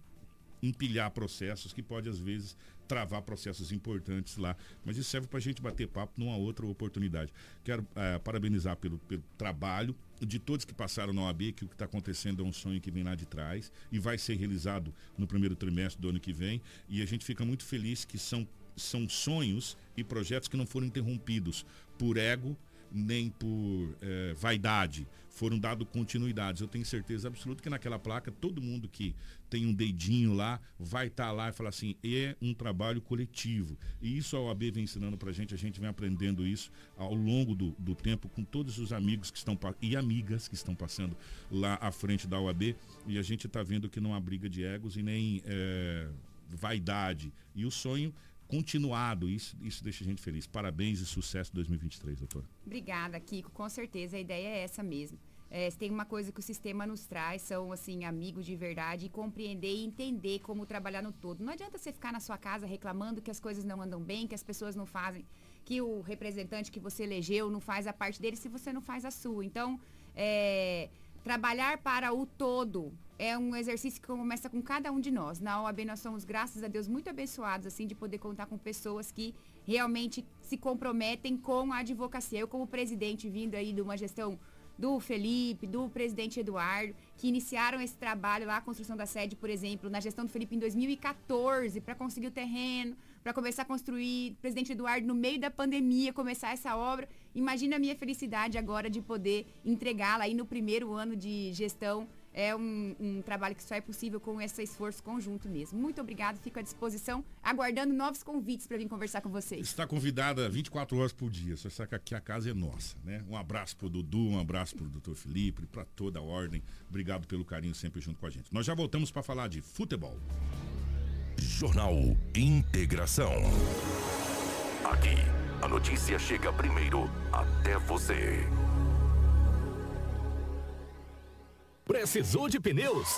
empilhar processos que pode às vezes travar processos importantes lá. Mas isso serve para a gente bater papo numa outra oportunidade. Quero eh, parabenizar pelo, pelo trabalho de todos que passaram na OAB, que o que está acontecendo é um sonho que vem lá de trás e vai ser realizado no primeiro trimestre do ano que vem. E a gente fica muito feliz que são, são sonhos e projetos que não foram interrompidos por ego nem por eh, vaidade, foram dado continuidades. Eu tenho certeza absoluta que naquela placa, todo mundo que tem um dedinho lá, vai estar lá e falar assim, é um trabalho coletivo. E isso a OAB vem ensinando pra gente, a gente vem aprendendo isso ao longo do, do tempo com todos os amigos que estão e amigas que estão passando lá à frente da OAB. E a gente está vendo que não há briga de egos e nem eh, vaidade. E o sonho continuado. Isso, isso deixa a gente feliz. Parabéns e sucesso 2023, doutora. Obrigada, Kiko. Com certeza, a ideia é essa mesmo. É, tem uma coisa que o sistema nos traz, são assim amigos de verdade, e compreender e entender como trabalhar no todo. Não adianta você ficar na sua casa reclamando que as coisas não andam bem, que as pessoas não fazem, que o representante que você elegeu não faz a parte dele se você não faz a sua. Então, é, trabalhar para o todo é um exercício que começa com cada um de nós. Na OAB nós somos, graças a Deus, muito abençoados assim de poder contar com pessoas que realmente se comprometem com a advocacia. Eu como presidente vindo aí de uma gestão do Felipe, do presidente Eduardo, que iniciaram esse trabalho lá, a construção da sede, por exemplo, na gestão do Felipe em 2014, para conseguir o terreno, para começar a construir, presidente Eduardo, no meio da pandemia, começar essa obra. Imagina a minha felicidade agora de poder entregá-la aí no primeiro ano de gestão é um, um, trabalho que só é possível com esse esforço conjunto mesmo. Muito obrigado, fico à disposição, aguardando novos convites para vir conversar com vocês. Está convidada 24 horas por dia, você sabe que aqui a casa é nossa, né? Um abraço para o Dudu, um abraço para o doutor Felipe, para toda a ordem. Obrigado pelo carinho sempre junto com a gente. Nós já voltamos para falar de futebol. Jornal Integração. Aqui, a notícia chega primeiro até você. Precisou de pneus?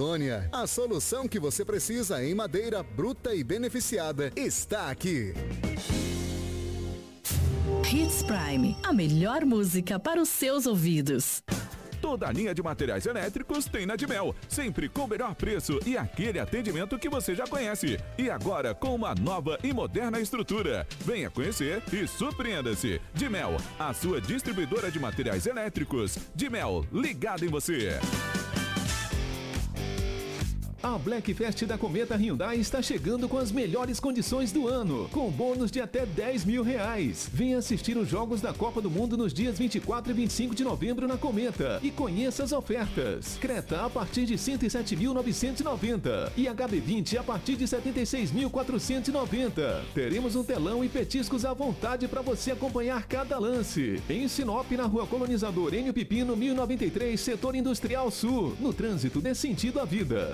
A solução que você precisa em madeira bruta e beneficiada está aqui. Hits Prime, a melhor música para os seus ouvidos. Toda a linha de materiais elétricos tem na Dimel, sempre com o melhor preço e aquele atendimento que você já conhece. E agora com uma nova e moderna estrutura. Venha conhecer e surpreenda-se. Dimel, a sua distribuidora de materiais elétricos. Dimel, ligado em você. A Black Fest da Cometa Hyundai está chegando com as melhores condições do ano, com bônus de até 10 mil reais. Venha assistir os Jogos da Copa do Mundo nos dias 24 e 25 de novembro na Cometa e conheça as ofertas. Creta a partir de 107.990 e HB20 a partir de 76.490. Teremos um telão e petiscos à vontade para você acompanhar cada lance. Em Sinop, na Rua Colonizador Enio Pipino, 1093, Setor Industrial Sul. No trânsito dê sentido à vida.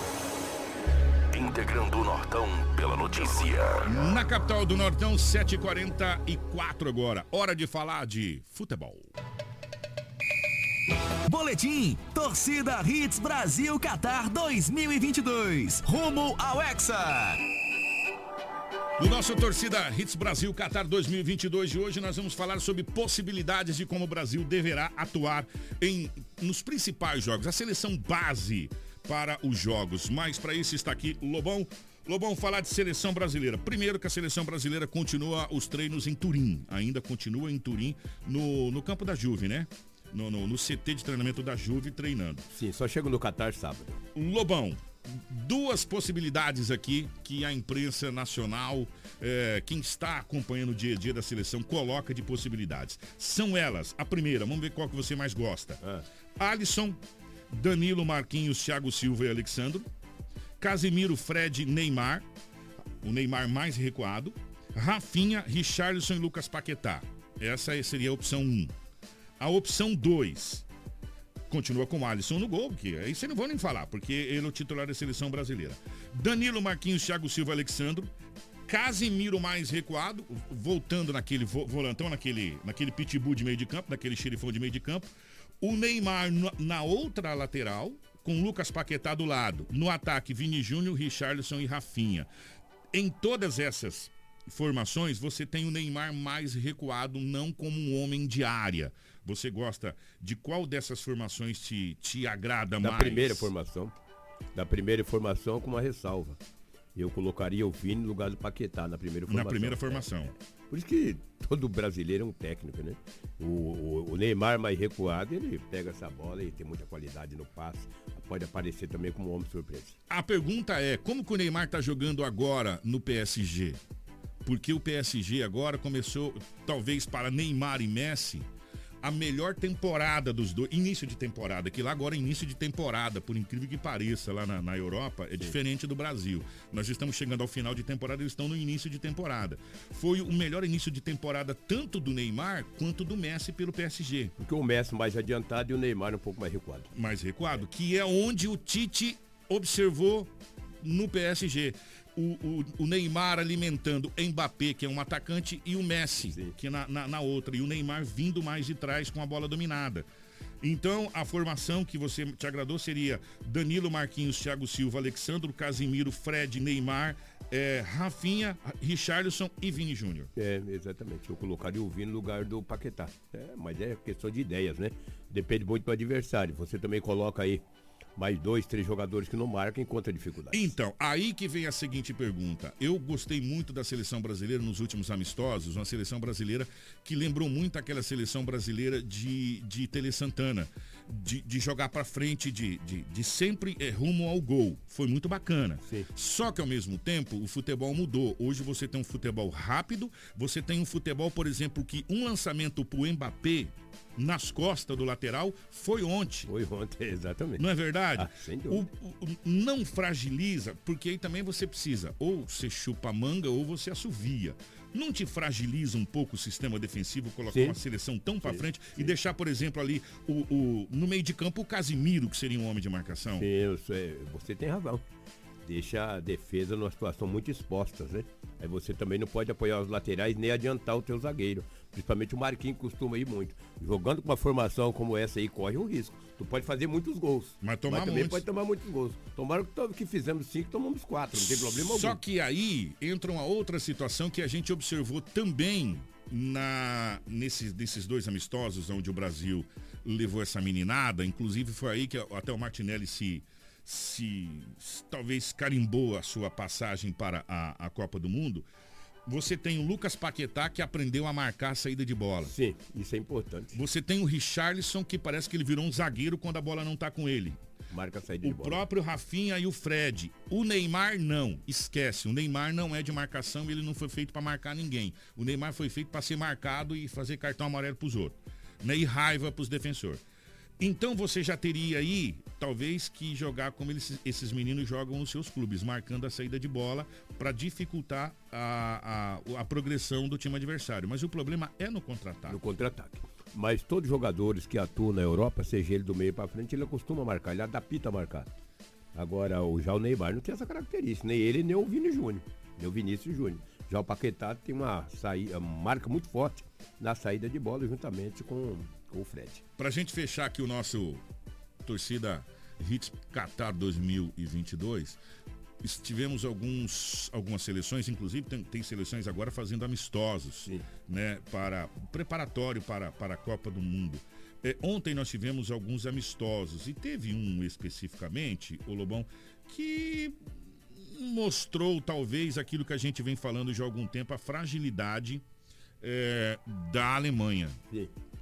Integrando o Nortão pela notícia. Na capital do Nortão, 7h44 agora. Hora de falar de futebol. Boletim Torcida Hits Brasil Qatar 2022. Rumo ao Hexa. No nosso Torcida Hits Brasil Qatar 2022 de hoje, nós vamos falar sobre possibilidades de como o Brasil deverá atuar em, nos principais jogos, a seleção base para os jogos. Mas para isso está aqui Lobão. Lobão, falar de seleção brasileira. Primeiro que a seleção brasileira continua os treinos em Turim. Ainda continua em Turim, no, no campo da Juve, né? no, no, no CT de treinamento da Juve treinando. Sim, só chego no Qatar sábado. Lobão, duas possibilidades aqui que a imprensa nacional, eh, quem está acompanhando o dia a dia da seleção, coloca de possibilidades. São elas, a primeira, vamos ver qual que você mais gosta. Alisson, Danilo, Marquinhos, Thiago Silva e Alexandro. Casimiro, Fred, Neymar. O Neymar mais recuado. Rafinha, Richarlison e Lucas Paquetá. Essa seria a opção 1. A opção 2 continua com o Alisson no gol, que aí você não vou nem falar, porque ele é o titular da seleção brasileira. Danilo, Marquinhos, Thiago Silva, Alexandro. Casimiro mais recuado, voltando naquele vo- volantão, naquele, naquele pitbull de meio de campo, naquele xerifão de meio de campo. O Neymar na outra lateral, com Lucas Paquetá do lado. No ataque, Vini Júnior, Richarlison e Rafinha. Em todas essas formações, você tem o Neymar mais recuado, não como um homem de área. Você gosta de qual dessas formações te, te agrada Da mais? primeira formação. Da primeira formação com uma ressalva. Eu colocaria o Vini no lugar do Paquetá na primeira Na formação. primeira formação. Por isso que todo brasileiro é um técnico, né? O, o- o Neymar mais recuado, ele pega essa bola e tem muita qualidade no passe. Pode aparecer também como um homem surpresa. A pergunta é, como que o Neymar tá jogando agora no PSG? Porque o PSG agora começou, talvez para Neymar e Messi, a melhor temporada dos dois. Início de temporada, que lá agora é início de temporada, por incrível que pareça, lá na, na Europa, é diferente do Brasil. Nós estamos chegando ao final de temporada, eles estão no início de temporada. Foi o melhor início de temporada tanto do Neymar quanto do Messi pelo PSG. Porque o Messi mais adiantado e o Neymar um pouco mais recuado. mais recuado, que é onde o Tite observou no PSG. O, o- o Neymar alimentando Mbappé, que é um atacante, e o Messi, que é na, na, na outra. E o Neymar vindo mais de trás com a bola dominada. Então, a formação que você te agradou seria Danilo Marquinhos, Thiago Silva, Alexandro, Casimiro, Fred, Neymar, eh, Rafinha, Richarlison e Vini Júnior. É, exatamente. Eu colocaria o Vini no lugar do Paquetá. É, mas é questão de ideias, né? Depende muito do adversário. Você também coloca aí mais dois, três jogadores que não marcam encontra dificuldade. Então, aí que vem a seguinte pergunta. Eu gostei muito da seleção brasileira nos últimos amistosos, uma seleção brasileira que lembrou muito aquela seleção brasileira de, de Tele Santana, de, de jogar pra frente, de, de, de sempre eh, rumo ao gol. Foi muito bacana. Só que ao mesmo tempo, o futebol mudou. Hoje você tem um futebol rápido, você tem um futebol, por exemplo, que um lançamento pro Mbappé nas costas do lateral foi ontem. Foi ontem, [LAUGHS] exatamente. Não é verdade? Ah, o, o- não fragiliza, porque aí também você precisa, ou você chupa a manga ou você assovia. Não te fragiliza um pouco o sistema defensivo colocar Sim. uma seleção tão Sim, frente e deixar, por exemplo, ali o, o- no meio de campo o Casimiro, que seria um homem de marcação? Sim, você tem razão. Deixa a defesa numa situação muito exposta, né? Aí você também não pode apoiar os laterais nem adiantar o teu zagueiro. Principalmente o Marquinhos costuma ir muito. Jogando com uma formação como essa aí, corre um risco. Tu pode fazer muitos gols. Mas tomar também muitos. pode tomar muitos gols. Tomaram que, fizemos cinco, tomamos quatro. Não tem problema Só algum. que aí entra uma outra situação que a gente observou também na, nesses, nesses dois amistosos onde o Brasil levou essa meninada. Inclusive foi aí que até o Martinelli se, se talvez carimbou a sua passagem para a, a Copa do Mundo. Você tem o Lucas Paquetá que aprendeu a marcar a saída de bola. Sim, isso é importante. Você tem o Richarlison que parece que ele virou um zagueiro quando a bola não tá com ele. Marca a saída O de bola. próprio Rafinha e o Fred. O Neymar não. Esquece. O Neymar não é de marcação, ele não foi feito para marcar ninguém. O Neymar foi feito para ser marcado e fazer cartão amarelo pros outros. Né? E raiva pros defensores. Então você já teria aí, talvez, que jogar como eles- esses meninos jogam nos seus clubes, marcando a saída de bola para dificultar a, a, a progressão do time adversário. Mas o problema é no contra-ataque. No contra-ataque. Mas todos os jogadores que atuam na Europa, seja ele do meio para frente, ele acostuma marcar, ele adapta a marcar. Agora, o, já o Neymar não tem essa característica, nem ele, nem o Vini Júnior, nem o Vinícius Júnior. Já o Paquetá tem uma saída, marca muito forte na saída de bola, juntamente com, com o Fred. Pra gente fechar aqui o nosso torcida Hits Qatar 2022, es- tivemos alguns, algumas seleções, inclusive tem, tem seleções agora fazendo amistosos, né, para preparatório para, para a Copa do Mundo. É, ontem nós tivemos alguns amistosos e teve um especificamente, o Lobão, que mostrou talvez aquilo que a gente vem falando já há algum tempo, a fragilidade é, da Alemanha.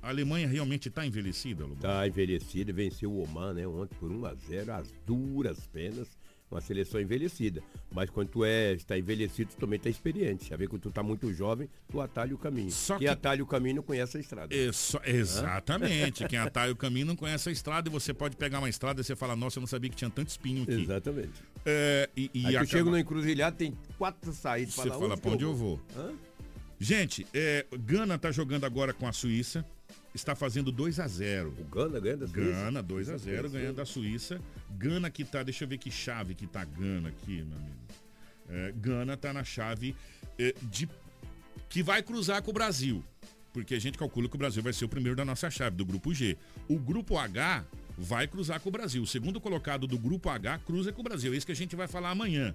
A Alemanha realmente está envelhecida, Lobão? Tá envelhecida, venceu o Oman, né, ontem por 1 a 0 às duras penas. Uma seleção envelhecida. Mas quando tu é, está envelhecido, tu também está experiente. Já vê que tu tá muito jovem, tu atalha o caminho. Só Quem que- atalha o caminho não conhece a estrada. É só- exatamente. Quem atalha o caminho não conhece a estrada e você pode pegar uma estrada e você fala, nossa, eu não sabia que tinha tanto espinho aqui. Exatamente. É, e, e Aí tu acaba- chega no encruzilhado, tem quatro saídas. Você fala, pra onde eu vou? Hã? Gente, é, Gana tá jogando agora com a Suíça. Está fazendo 2 a 0 O Gana ganha da Suíça? Gana, 2 a 0 Isso. ganhando da Suíça. Gana que tá, deixa eu ver que chave que tá Gana aqui, meu amigo. É, Gana tá na chave é, de que vai cruzar com o Brasil. Porque a gente calcula que o Brasil vai ser o primeiro da nossa chave, do grupo G. O grupo H vai cruzar com o Brasil. O segundo colocado do grupo H cruza com o Brasil. É isso que a gente vai falar amanhã.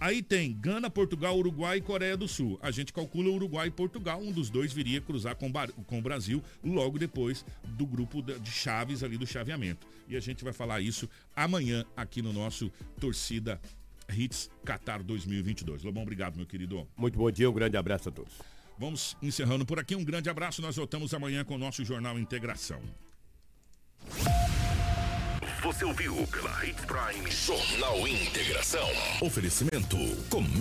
Aí tem Gana, Portugal, Uruguai e Coreia do Sul. A gente calcula Uruguai e Portugal. Um dos dois viria cruzar com, com o Brasil logo depois do grupo de chaves ali do chaveamento. E a gente vai falar isso amanhã aqui no nosso Torcida Hits Qatar 2022. Lobão, obrigado, meu querido. Muito bom dia, um grande abraço a todos. Vamos encerrando por aqui. Um grande abraço. Nós voltamos amanhã com o nosso Jornal Integração. Você ouviu pela Hits Prime Jornal Integração. Oferecimento Cometa.